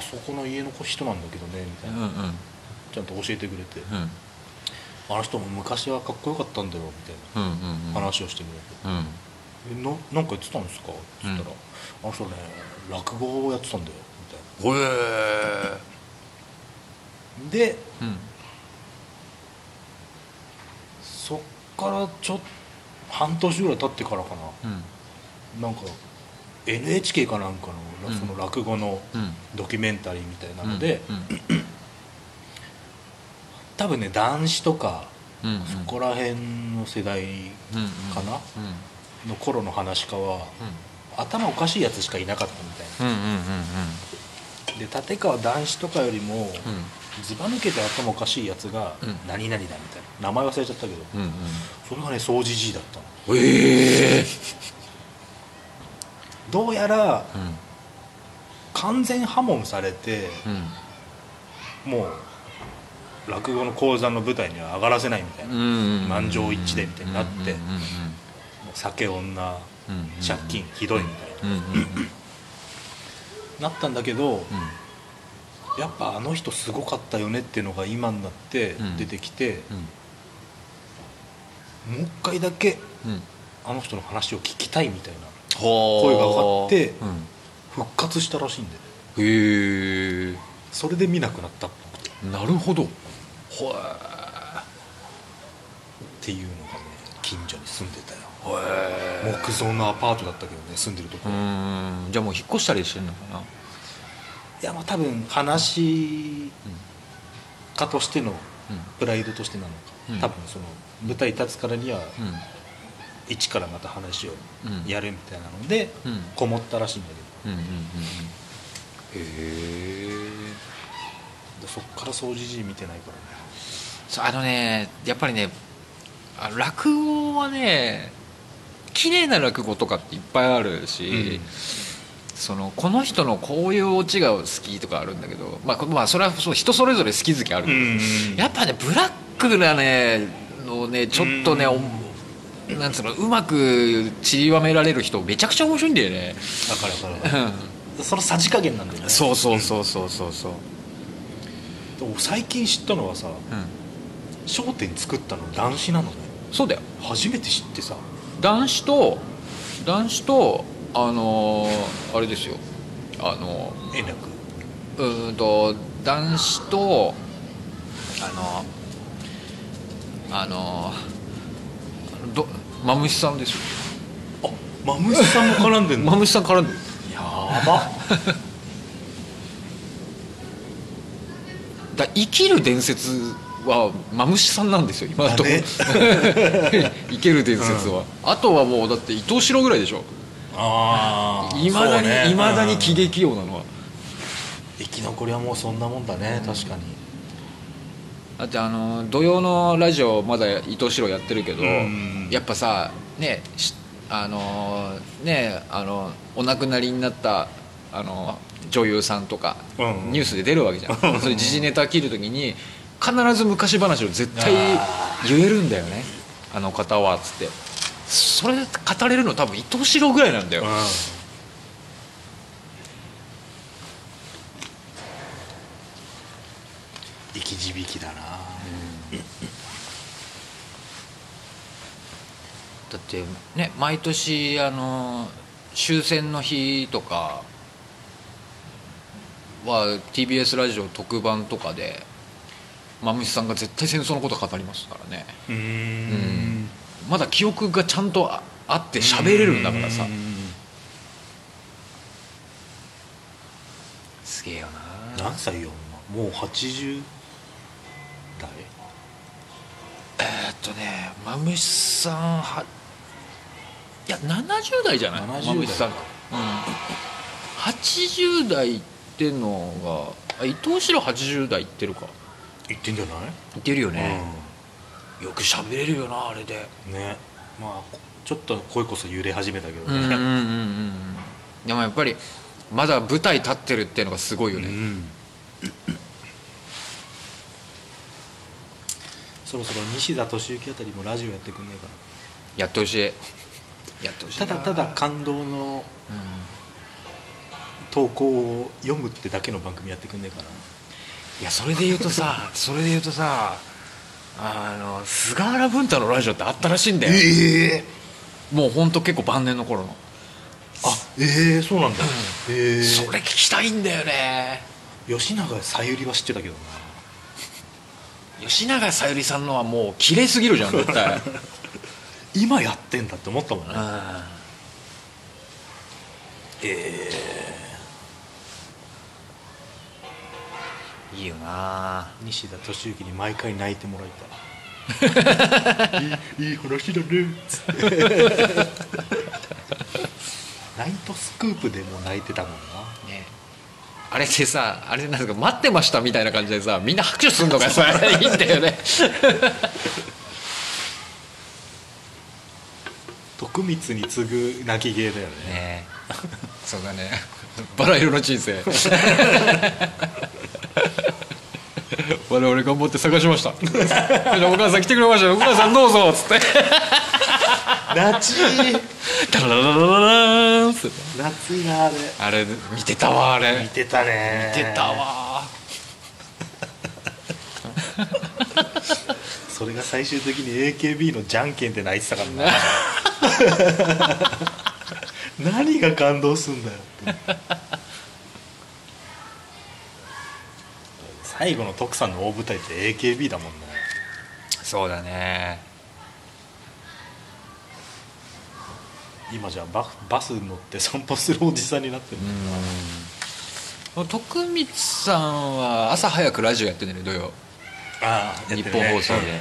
そこの家の人なんだけどね」みたいな。うんうん。ちゃんと教えてくれて。うん。あの人も昔はかっこよかったんだよみたいうんうんな話をしてくれて。うん「えななんか言ってたんですか?」って言ったらうん「あの人ね落語をやってたんだよ」みたいほえなでうん。そっからちょっ半年ぐらい経ってからかな。うん。なんか NHK かなんかのうん。その落語のうん。ドキュメンタリーみたいなので、うん。多分ね男子とかそこら辺の世代うんかな？うん。の頃の話家は頭おかしいやつしかいなかったみたいな。で立川男子とかよりもうん。ずば抜けて頭おかしいやつがうん。何々だみたいな。名前忘れちゃったけど。それがね掃除じいだったの。ええどうやらうん。完全破門されてうん。もう落語の講座の舞台には上がらせないみたいな、うん満場一致でみたいになって酒女借金ひどいみたいな。なったんだけどうん。やっぱあの人すごかったよねっていうのが今になってうん。出てきて、うん。もう一回だけうん。あの人の話を聞きたいみたいな声声が上がってう。ん復活したらしいんでへえ。それで見なくなったなるほど。ほていうのがね近所に住んでたよ。え。木造のアパートだったけどね住んでるとこ。うろ、じゃあもう引っ越したりしてんのかな。やまあ多分話家としてのプライドとしてなのか、うん。多分その舞台立つからにはうん一からまた話をうん。やるみたいなので、うん。こもったらしいんだけうんうんうんうん。へえどそっから掃除時見てないからね。そうあのねやっぱりねあ落語はね綺麗な落語とかっていっぱいあるし、そのこの人のこういうオチが好きとかあるんだけど、まあ、こまあそれはそう人それぞれ好き好きあるけど、やっぱねブラックなねのねちょっとね、おなんつうのうまく散りばめられる人めちゃくちゃ面白いんだよね、だからだから そのさじ加減なんだよね。そうそうそうそうそうそう、でも最近知ったのはさうん、『笑点』作ったの男子なのね。そうだよ。初めて知ってさ。男子と男子とあのーあれですよ。あの円楽。ーうーんと男子とあのあのマムシさんです。よあマムシさんも絡んでんの？マムシさん絡んでる。やば。だ生きる伝説はマムシさんなんですよ今のところ、だ 生ける伝説は、あとはもうだって伊藤四郎ぐらいでしょ。ああいまだにいま、だに喜劇王なのは。生き残りはもうそんなもんだね、確かにだってあの土曜のラジオまだ伊藤四郎やってるけど、うん。やっぱさねしあのねあのお亡くなりになったあの女優さんとか、うん。ニュースで出るわけじゃん。それ時事ネタ切るときに必ず昔話を絶対言えるんだよね。あの方はっつって。それで語れるの多分伊藤四郎ぐらいなんだよ、生き字引だなだってね毎年あの終戦の日とかは TBS ラジオ特番とかでマムシさんが絶対戦争のこと語りますからね。うーん。まだ記憶がちゃんとああって喋れるんだからさ。うん。すげえよな。何歳よもう80代えーっとねマムシさんはいや70代じゃない？70代。さん、うん、80代いってんのがあ伊藤四郎80代いってるか。言ってんじゃない？いってるよね、よく喋れるよなあれで。うんね。まあちょっと声こそ揺れ始めたけどね。うんうんうんうんでもやっぱりまだ舞台立ってるっていうのがすごいよね、うん。そろそろ西田敏行あたりもラジオやってくんねえかやってほしいやってほしい。ななただただ感動の投稿を読むってだけの番組やってくんねえかな。いやそれで言うとさ それで言うとさあの菅原文太のラジオってあったらしいんだよ、ええ。もうほんと結構晩年の頃の、あええそうなんだ。ええ。それ聞きたいんだよね。吉永小百合は知ってたけどな。吉永小百合さんのはもう綺麗すぎるじゃん絶対 今やってんだって思ったもんね。あえいいよな。え西田敏行に毎回泣いてもらいたい。いいいい話だね。つってナイトスクープでも泣いてたもんな。ね。あれってさあれなんですか待ってましたみたいな感じでさみんな拍手するのがさ いいんだよね徳光に次ぐ泣き芸だよね。ねそうだね。バラ色の人生。我々頑張って探しました。お母さん来てくれましたよ。お母さんどうぞっつって。夏ダラララララーンっつって。夏いなあれ。あれ見てたわあれ。見てたね。見てたわ それが最終的に AKB のじゃんけんって泣いてたからな。何が感動すんだよって。最後の徳さんの大舞台って AKB だもんね。そうだね。今じゃババス乗って散歩するおじさんになってる、徳光さんは朝早くラジオやってるんだよ土曜ああ日本放送で、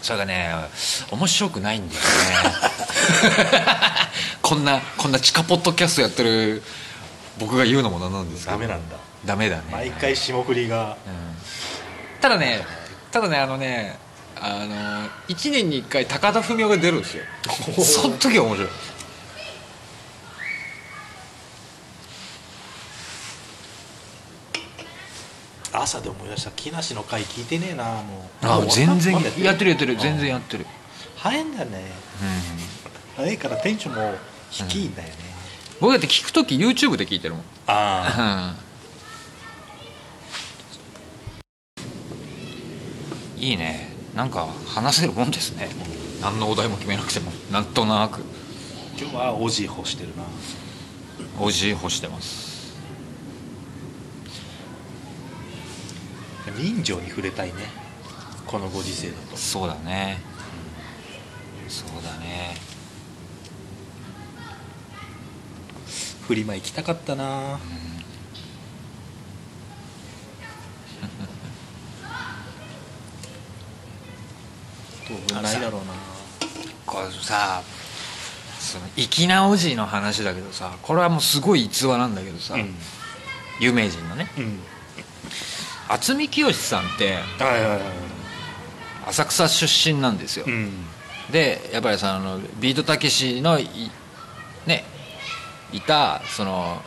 それがね面白くないんだよね。こんなこんな地下ポッドキャストやってる僕が言うのもなんなんですけど。ダメなんだ。ダメだね。毎回霜降りが。ただねただねあのねあの1年に1回高田文夫が出るんですよ。その時は面白い朝で思い出した木梨の回聞いてねえなもう。あ全然。やってるやってる。あ全然やってる。早いんだね。早いからテンションも低いんだよね、僕だって聞く時 YouTube で聞いてるもん。あうん。いいね。なんか話せるもんですね。何のお題も決めなくても。なんとなく。あ今日はオジ干してるな。おじ干してます人情に触れたいね。このご時世だと。そうだね。そうだね。フリマ行きたかったな。当分ないだろうな。これさその粋なおじいの話だけどさこれはもうすごい逸話なんだけどさ、うん。有名人のね。うん渥美清さんってはいはいはい浅草出身なんですよ、うん。でやっぱりさあのビートたけしのいねいたその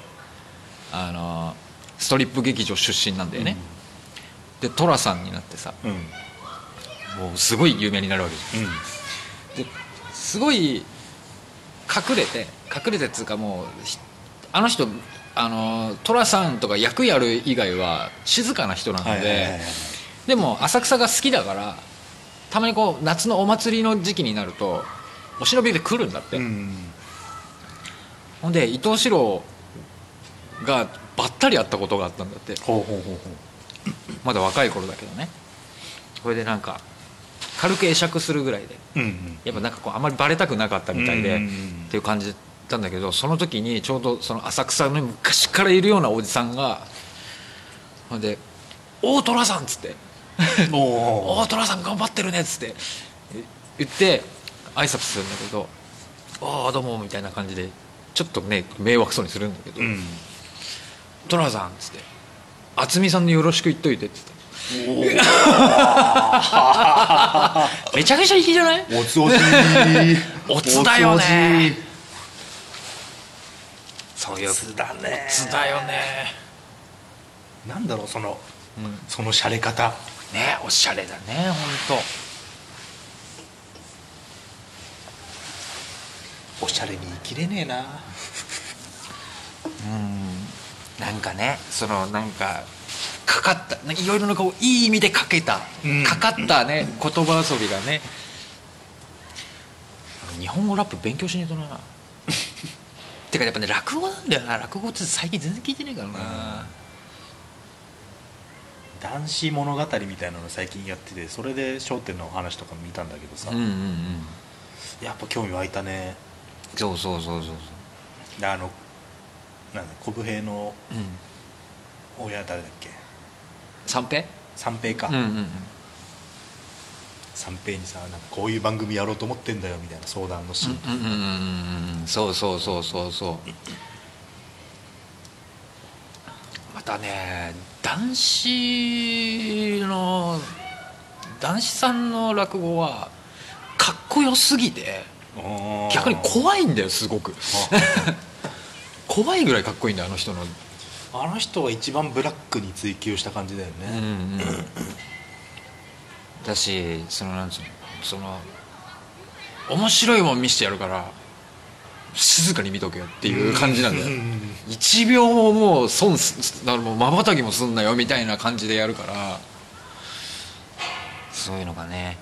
あのストリップ劇場出身なんだよね、で寅さんになってさうん。もうすごい有名になるわけじゃん。うん。ですごい隠れて隠れてっつうかもうひあの人あの寅さんとか役やる以外は静かな人なんで、でも浅草が好きだからたまにこう夏のお祭りの時期になるとお忍びで来るんだって、うん。ほんで伊藤四郎がばったり会ったことがあったんだって。まだ若い頃だけどね。これでなんか軽く会釈するぐらいで。ううんやっぱなんかこうあんまりバレたくなかったみたいで、うんうんうん。っていう感じたんだけどその時にちょうどその浅草の昔からいるようなおじさんがほんで「大虎さん」っつって「お大虎さん頑張ってるね」っつって。言って挨拶するんだけど「ああどうも」みたいな感じでちょっとね迷惑そうにするんだけどうん「虎さん」っつって「渥美さんによろしく言っといて」っつって。めちゃくちゃ粋じゃない？おつおつ おつだよねそういうおつだね。つだよね。なんだろうそのうん。その洒落方ねおしゃれだね本おしゃれに生きれねえな。当うん。なんかねそのなんかかかったなんかいろいろなこういい意味でかけた、うん。かかったね言葉遊びがね。日本語ラップ勉強しねえとな てかやっぱね落語なんだよな。落語って最近全然聞いてねえからな、男子物語みたいなの最近やっててそれで『笑点』の話とか見たんだけどさ、うんうんうん。やっぱ興味湧いたね。そうそうそうそうであのなんだ小武平のそううん。親誰だっけ？三平？三平か、うんうんうん三平にさなんかこういう番組やろうと思ってんだよみたいな相談のシーン、うんそうそうそうそうそうまたね男子の男子さんの落語はかっこよすぎて逆に怖いんだよすごく。怖いぐらいかっこいいんだよあの人の。あの人は一番ブラックに追求した感じだようんうね、んだしそのなんつうのその面白いもん見せてやるから静かに見とけよっていう感じなんだよ。うん。1秒ももう損すだからもうまばたきもすんなよみたいな感じでやるからそういうのがね。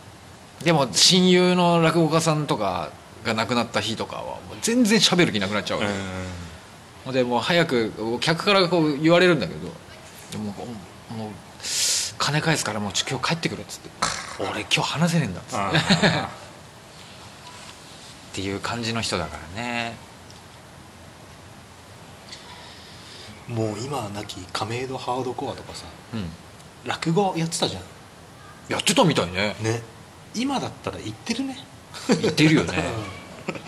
でも親友の落語家さんとかが亡くなった日とかはもう全然喋る気なくなっちゃうでもう早く客からこう言われるんだけどでももうもう金返すからもうちょ今日帰ってくれっつって。俺今日話せねえんだっつって。あ っていう感じの人だからね。ーもう今はなき亀戸ハードコアとかさうん。落語やってたじゃん。やってたみたいね。ね。今だったら行ってるね。言ってるよね。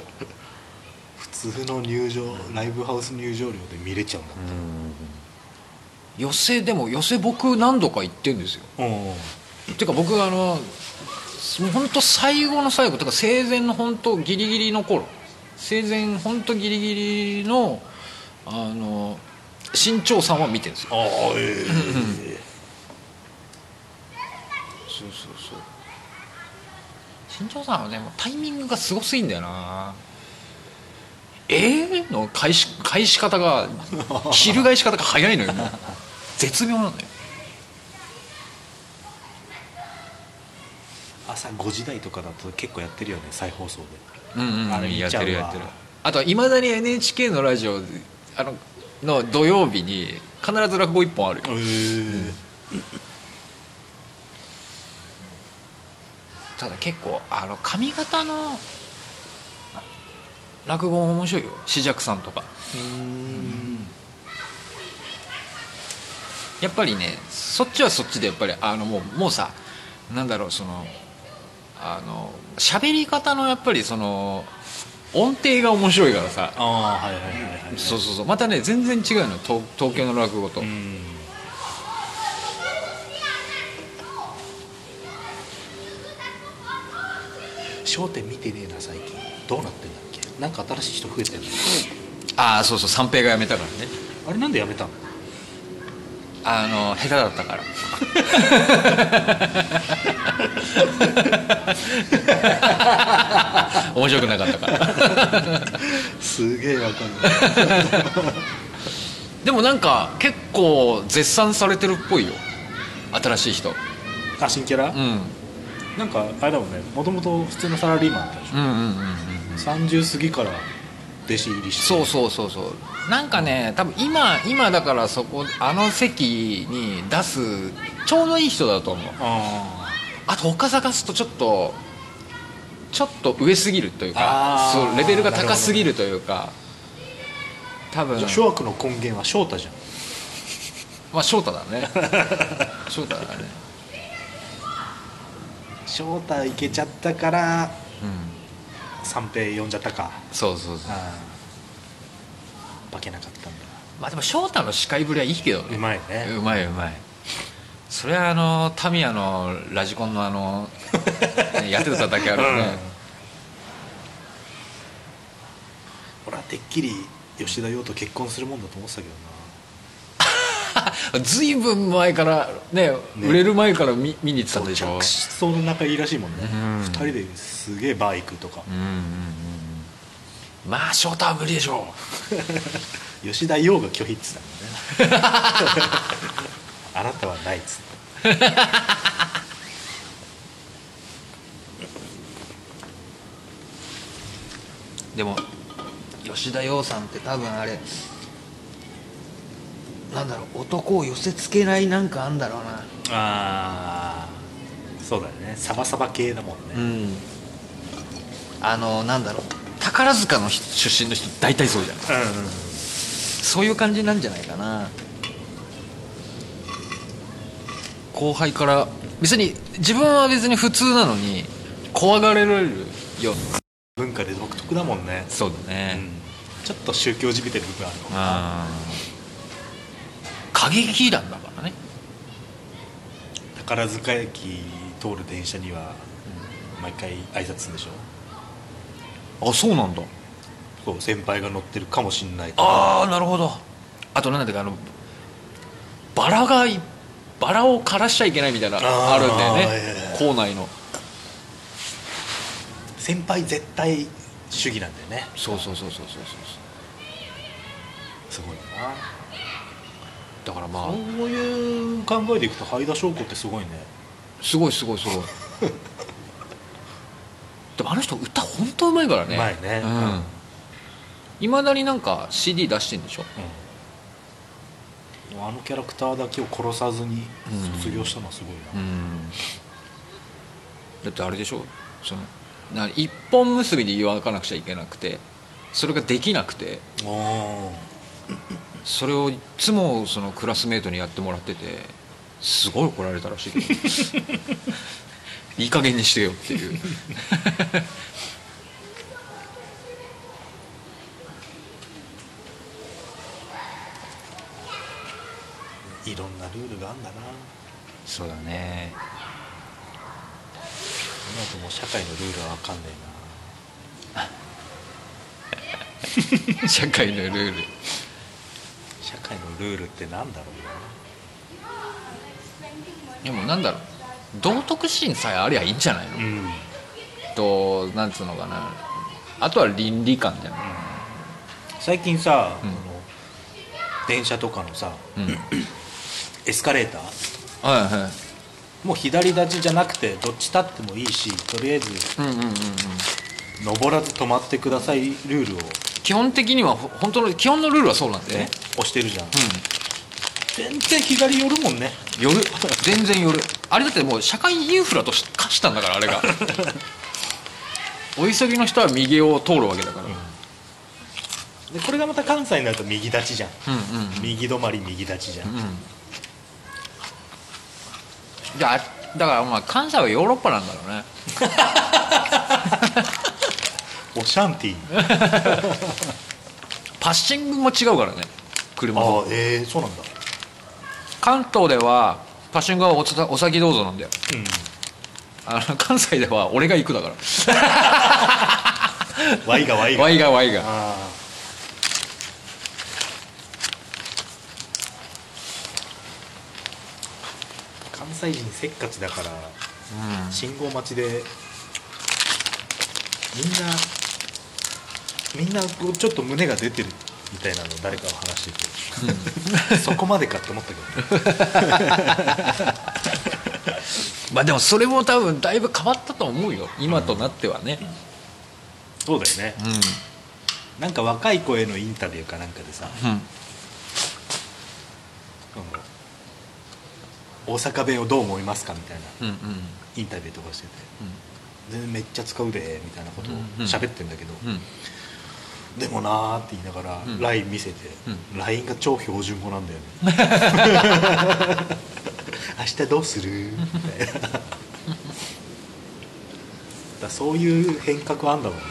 普通の入場ライブハウス入場料で見れちゃうんだ寄せでも寄せ僕何度か行ってんですよ。うん。てか僕あの本当最後の最後とか生前の本当ギリギリの頃生前本当ギリギリのあの新潮さんは見てるんですよ。ああええ。そうそうそう。新潮さんはねもうタイミングがすごすぎんだよな。えー、の返し返し方が 翻し方が早いのよ絶妙なんだよ。朝5時台とかだと結構やってるよね再放送で。うんうんあれ見やっちゃうわ。てるやってる。あとはいまだに NHK のラジオあのの土曜日に必ず落語一本あるよ。へえただ結構あの髪型の落語も面白いよ。紫尺さんとか。うんやっぱりねそっちはそっちでやっぱりあのもうもうさなんだろうそのあの喋り方のやっぱりその音程が面白いからさ。ああはいはいはいはいそうそうそう。またね全然違うの東東京の落語と、うん。笑点見てねえな最近。どうなってんだっけ？なんか新しい人増えてんの。ああそうそう。三平が辞めたからね。あれなんでやめたの？あの下手だったから。面白くなかったから。すげえわかんない。でもなんか結構絶賛されてるっぽいよ。新しい人。あ新キャラ、うん。なんかあれだもんね。もともと普通のサラリーマンだったでしょ、うんうんうんうん30過ぎから弟子入りして。そうそうそうそうなんかね多分今今だからそこあの席に出すちょうどいい人だと思う。ああと他探すとちょっとちょっと上すぎるというかそうレベルが高すぎるというか。多分。あじゃあ諸悪の根源は翔太じゃん。まあ翔太だね。翔太だね。翔太いけちゃったからうん。三平呼んじゃったか。そうそうそう化けなかったんだ。まあでも翔太の司会ぶりはいいけどね。うまいね。うまいうまい。それはあのタミヤのラジコンのあの ねやってただけあるよね、俺はてっきり吉田洋と結婚するもんだと思ってたけどな。ずいぶん前からね売れる前から見見に行ってたんでしょ。着想の仲いいらしいもんね、うん。二人ですげえバー行くとか。うんうんうんうんまあ翔太は無理でしょ 吉田洋が拒否って言ってたもんね。あなたはないっつってうでも吉田羊さんって多分あれなんだろう男を寄せつけないなんかあんだろうな。ああそうだよね。サバサバ系だもんね、ん。あのなんだろう宝塚の人出身の人大体そうじゃん。うんうんそういう感じなんじゃないかな。後輩から別に自分は別に普通なのに怖がられるよ文化で独特だもんね、そうだうね、ん、ちょっと宗教じみてる部分あるもんな。あ過激団だからね。宝塚駅通る電車には毎回挨拶するんでしょ？あそうなんだ。そう先輩が乗ってるかもしんないか。らああなるほど。あとなんだっけあのバラがいバラを枯らしちゃいけないみたいなあーあるんだよね。校内の。先輩絶対主義なんだよね。そうそうそうそうそうそう。すごいな。だからまあ。そういう考えでいくと灰田翔子ってすごいね。すごいすごいすごい でもあの人歌本当うまいからね。うまいね。うん。いまだになんか CD 出してんでしょ？うん。あのキャラクターだけを殺さずに卒業したのはすごいな、うん。だってあれでしょ？そのな一本結びで言わなくちゃいけなくてそれができなくておおそれをいつもそのクラスメートにやってもらっててすごい怒られたらしいけど いい加減にしてよっていう。いろんなルールがあんだな。そうだね。今ともう社会のルールは分かんねえな。社会のルール。社会のルールってなんだろでもなんだろう道徳心さえありゃいいんじゃないの、うん。となんつうのかな。あとは倫理観じゃない、最近さ、うん。電車とかのさうん、は いエスカレーター？はいもう左立ちじゃなくてどっち立ってもいいしとりあえずうんうんうんうん。登らず止まってくださいルールを。基本的にはほ本当の基本のルールはそうなんでね。ね押してるじゃん。う全然左寄るもんね。ん寄る？全然寄る。あれだってもう社会インフラとして化したんだからあれが。お急ぎの人は右を通るわけだから、でこれがまた関西になると右立ちじゃん。うん、うんうん。右止まり右立ちじゃん、うんじゃあだからまあ関西はヨーロッパなんだろうね。オシャンティ パッシングも違うからね車ああとええそうなんだ関東ではパッシングはおさお先どうぞなんだよ。うん。あの関西では俺が行くだから。ワイがワイが。ワイがワイが。関西人せっかちだからうん。信号待ちでみんなみんなこうちょっと胸が出てるみたいなの誰かが話してて、そこまでかって思ったけどね。まあでもそれも多分だいぶ変わったと思うよ。今となってはね。そうだよね。うなんか若い子へのインタビューかなんかでさ大阪弁をどう思いますかみたいなうんうん。インタビューとかしてて。全然めっちゃ使うでみたいなことをうん。喋ってんだけど、うんでもなーって言いながらうん。LINE 見せて、う LINE が超標準語なんだよね。明日どうする？みたいな。だそういう変革あんだろうな。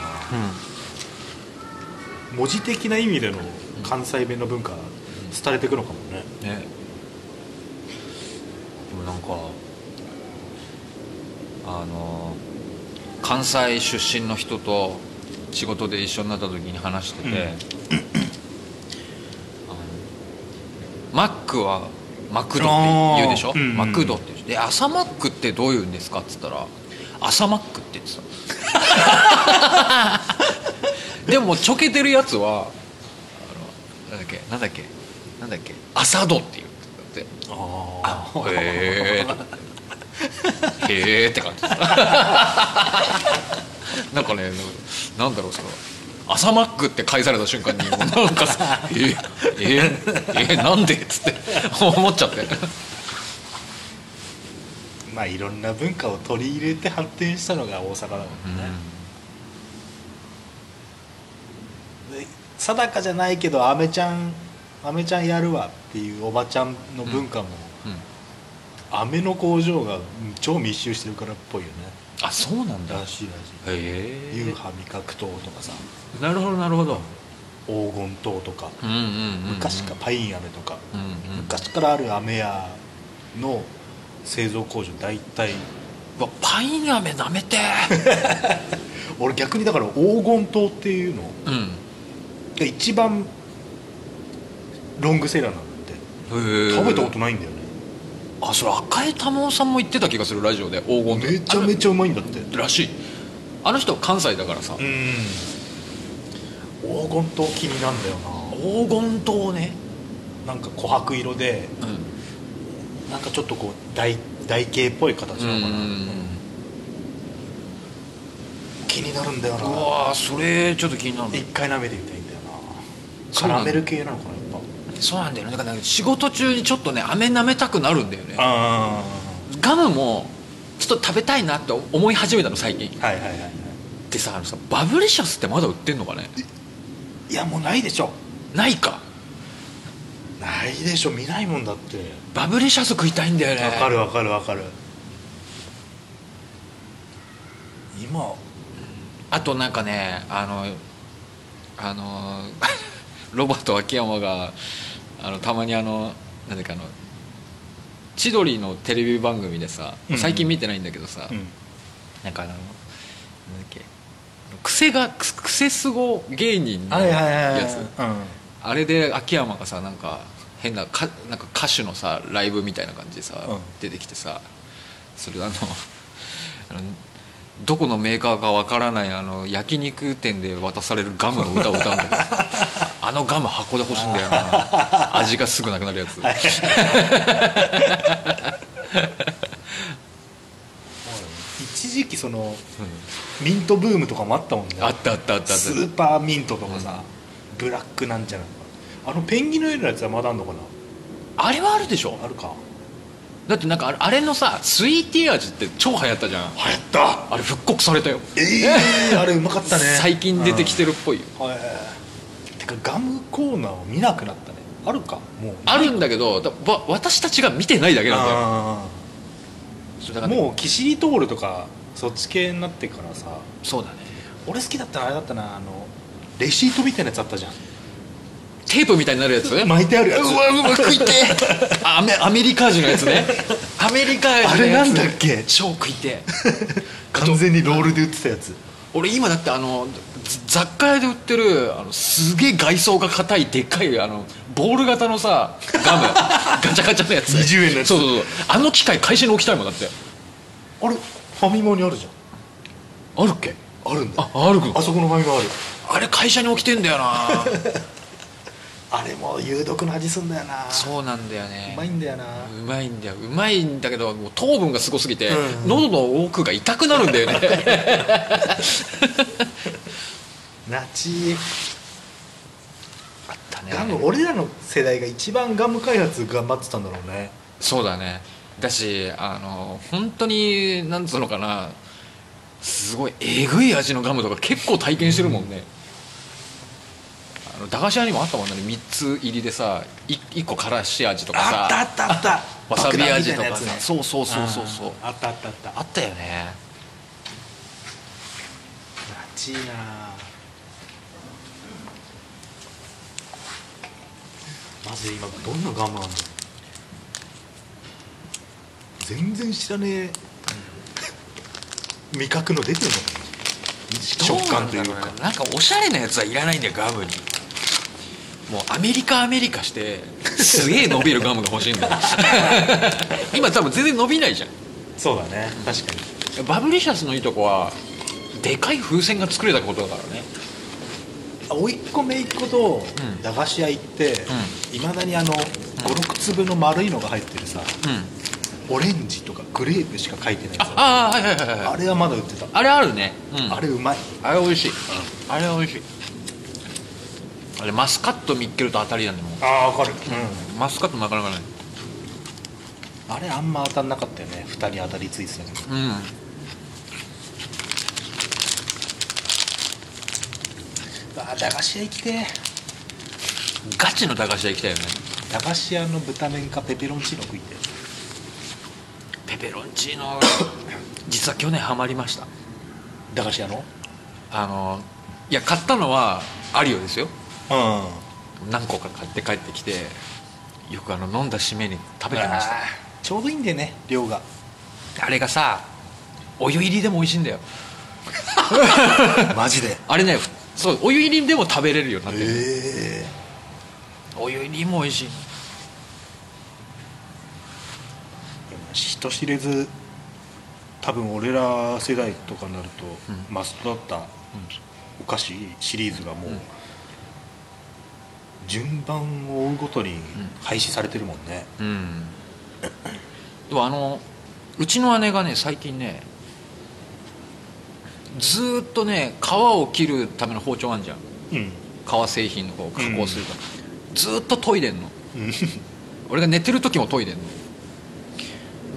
文字的な意味での関西弁の文化廃れていくのかもね。ね。でもなんかあの関西出身の人と仕事で一緒になった時に話してて、うん。マックはマクドって言うでしょ、うんうんマクドって言うでで朝マックってどういうんですかっつったら朝マックって言ってた。でもちょけてるやつはなんだっけ？なんだっけ？なんだっけ？朝ドって言って。ああへえ へえって感じ なんかねなんだろうその朝マックって返された瞬間にもうなんかさ「えええなんで?」っつって思っちゃって。まあいろんな文化を取り入れて発展したのが大阪だもんね、で定かじゃないけどアメちゃんアメちゃんやるわっていうおばちゃんの文化も、うん飴の工場がうん超密集してるからっぽいよね。あそうなんだ。へらしいらしえ。い U 波味覚糖とかさ。なるほどなるほど。黄金糖とか。うんうんうんうん。昔からパイン飴とか、うんうん。昔からある飴屋の製造工場大体。うわパイン飴なめて。俺逆にだから黄金糖っていうの。うん。が一番ロングセラーなんだって。へえ。食べたことないんだよねあそれ赤江珠緒さんも言ってた気がするラジオで黄金めちゃめちゃうまいんだって。ゃらしい。あの人関西だからさ、うん。黄金糖気になんだよ黄金糖ね。ななんか琥珀色でうん。なんかちょっとこう台台形っぽい形なのかな、気になるんだようなわーそれちょっと気になる一回舐めてみたいんだよな。カラメル系なのかなそうなんだよね。だから仕事中にちょっとね飴舐めたくなるんだよね。ガムもちょっと食べたいなって思い始めたの最近。あはいはいはいはい。でさあのさバブリシャスってまだ売ってんのかね？いやもうないでしょ。ないか。ないでしょ。見ないもんだって。バブリシャス食いたいんだよね。わかるわかるわかる。今。あとなんかねあのあのロバート秋山があのたまにあのなんだっけあの千鳥のテレビ番組でさうん最近見てないんだけどさ、うん。なんかあのなんだっけ癖がく癖すご芸人のやつ。あれで秋山がさなんか変なかなんか歌手のさライブみたいな感じでさ、うん。出てきてさそれあの あのどこのメーカーかわからないあの焼肉店で渡されるガムの歌を歌うんだけど。あ のガム箱で欲しいんだよな。味がすぐなくなるやつ、一時期そのミントブームとかもあったもんね。あったあったあったあった。スーパーミントとかさ、ブラックなんちゃら。とかあのペンギンの絵のやつはまだあんのかな？あれはあるでしょ。あるか。だってなんかあれのさスイーティー味って超流行ったじゃん。流行った。あれ復刻されたよ。ええあれうまかったね。最近出てきてるっぽいよ。うんはいてかガムコーナーを見なくなったね。あるか？もう。あるんだけどだわ私たちが見てないだけなんだよ。だからねーもうキシリトールとかそっち系になってからさそうだね。俺好きだったのあれだったなあのレシートみたいなやつあったじゃん。テープみたいになるやつ巻いてあるやつ。うわうわ食いてえ。アメアメリカ味のやつね。アメリカ味のやつ。あれなんだっけ？超食いてえ。完全にロールで売ってたやつ。俺今だってあのざ雑貨屋で売ってるあのすげえ外装が硬いでっかいあのボール型のさガム。ガチャガチャのやつ。20円のやつ。そうそうそう。あの機械会社に置きたいもんだって。あれファミマにあるじゃん。あるっけ？あるんだ。ああるあそこのファミマある。あれ会社に置きてんだよな。あれも有毒な味すんだよな。そうなんだよね。うまいんだよな。うまいんだよ。うまいんだけどもう糖分がすごすぎて、うん。喉の奥が痛くなるんだよね ナチ。あったね。ガム俺らの世代が一番ガム開発頑張ってたんだろうね。そうだね。だしあの本当になんつうのかな。すごいえぐい味のガムとか結構体験してるもんね、あの駄菓子屋にもあったもんね。3つ入りでさい1個からし味とかさ。あったあったあった。わさび味とかさ、ね。そうそうそうそうそう。あったあったあった。あったよね。ナチーなまず今どんなガムなんだろう。全然知らねえ。味覚の出てるの食感というか。なんかおしゃれなやつはいらないんだよガムに。もうアメリカアメリカしてすげえ伸びるガムが欲しいんだよ。今多分全然伸びないじゃん。そうだね。確かに。バブリシャスのいいとこはでかい風船が作れたことだからね甥っ子姪っ子とうん。駄菓子屋行っていま、だにあの56粒の丸いのが入ってるさうん。オレンジとかグレープしか書いてないああはいはいはいはい。あれはまだ売ってた、あれあるね、うん、あれうまい。あれ美味しい、あれは美味しい。あれマスカット見っけると当たりなんでもああわかる、うマスカットなかなかない。あれあんま当たんなかったよね。2人当たりついてたけどうんあー駄菓子屋行きてえ。ガチの駄菓子屋行きたいよね。駄菓子屋の豚麺かペペロンチーノ食いてペペロンチーノ 実は去年ハマりました。駄菓子屋の？あのいや買ったのはアリオですよ。うん。何個か買って帰ってきてよくあの飲んだ締めに食べてました。ちょうどいいんだよね量が。あれがさお湯入りでも美味しいんだよ。マジで。あれねふそうお湯入りでも食べれるようになってる、えお湯入りも美味しい。え人知れず多分俺ら世代とかになると、うん。マストだったお菓子シリーズがもう、うん。順番を追うごとに廃止されてるもんね、うん。でもあのうちの姉がね最近ねずっとね皮を切るための包丁あんじゃん、うん、革製品の方を加工するから、うん、ずっと研いでんの。俺が寝てる時も研いでんの。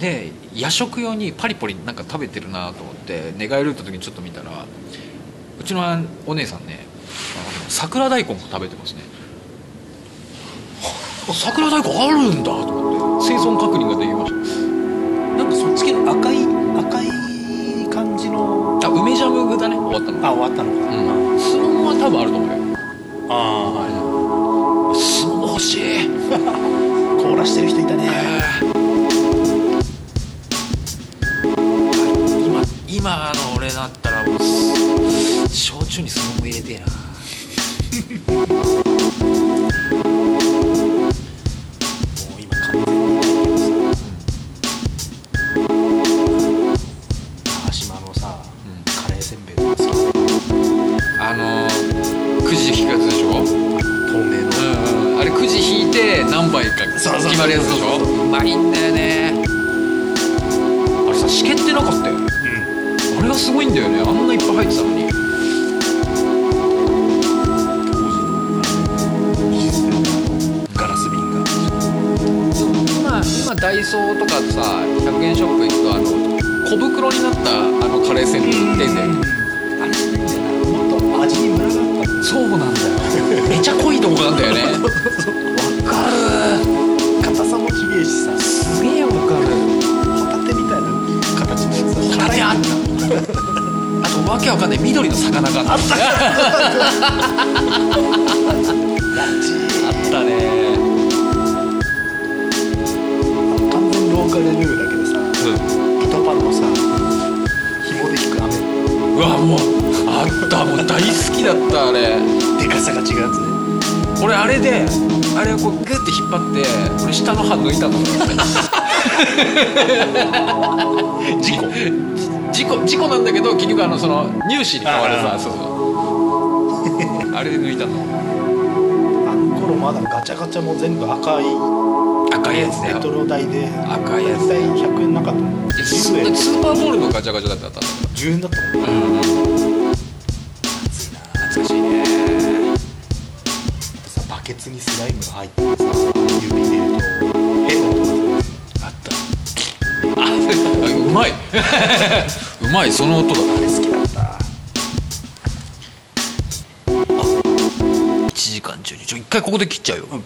で夜食用にパリポリなんか食べてるなと思って寝返るった時にちょっと見たらうちのお姉さんね桜大根も食べてますね。桜大根あるんだと思って生存確認ができました。なんかそっち系の赤い赤い感じのあ梅ジャムだね。終わったのあ終わったのか、うん、スノモは多分あると思うよ。ああはい。スノモ欲しい。凍らしてる人いたね、今今の俺だったらもう焼酎にスノモ入れてえな。茶も全部赤い赤いやつだよ。レトロ台で赤いやつだ100円なかったのスーパーボールのガチャガチャだったの？10円だった。もん懐いねバケツにスライムが入ってさ指入れると変なあった。あうまい。うまいその音だあれ好きだった。1時間中に。ちょ一回ここで切っちゃうよ、うん。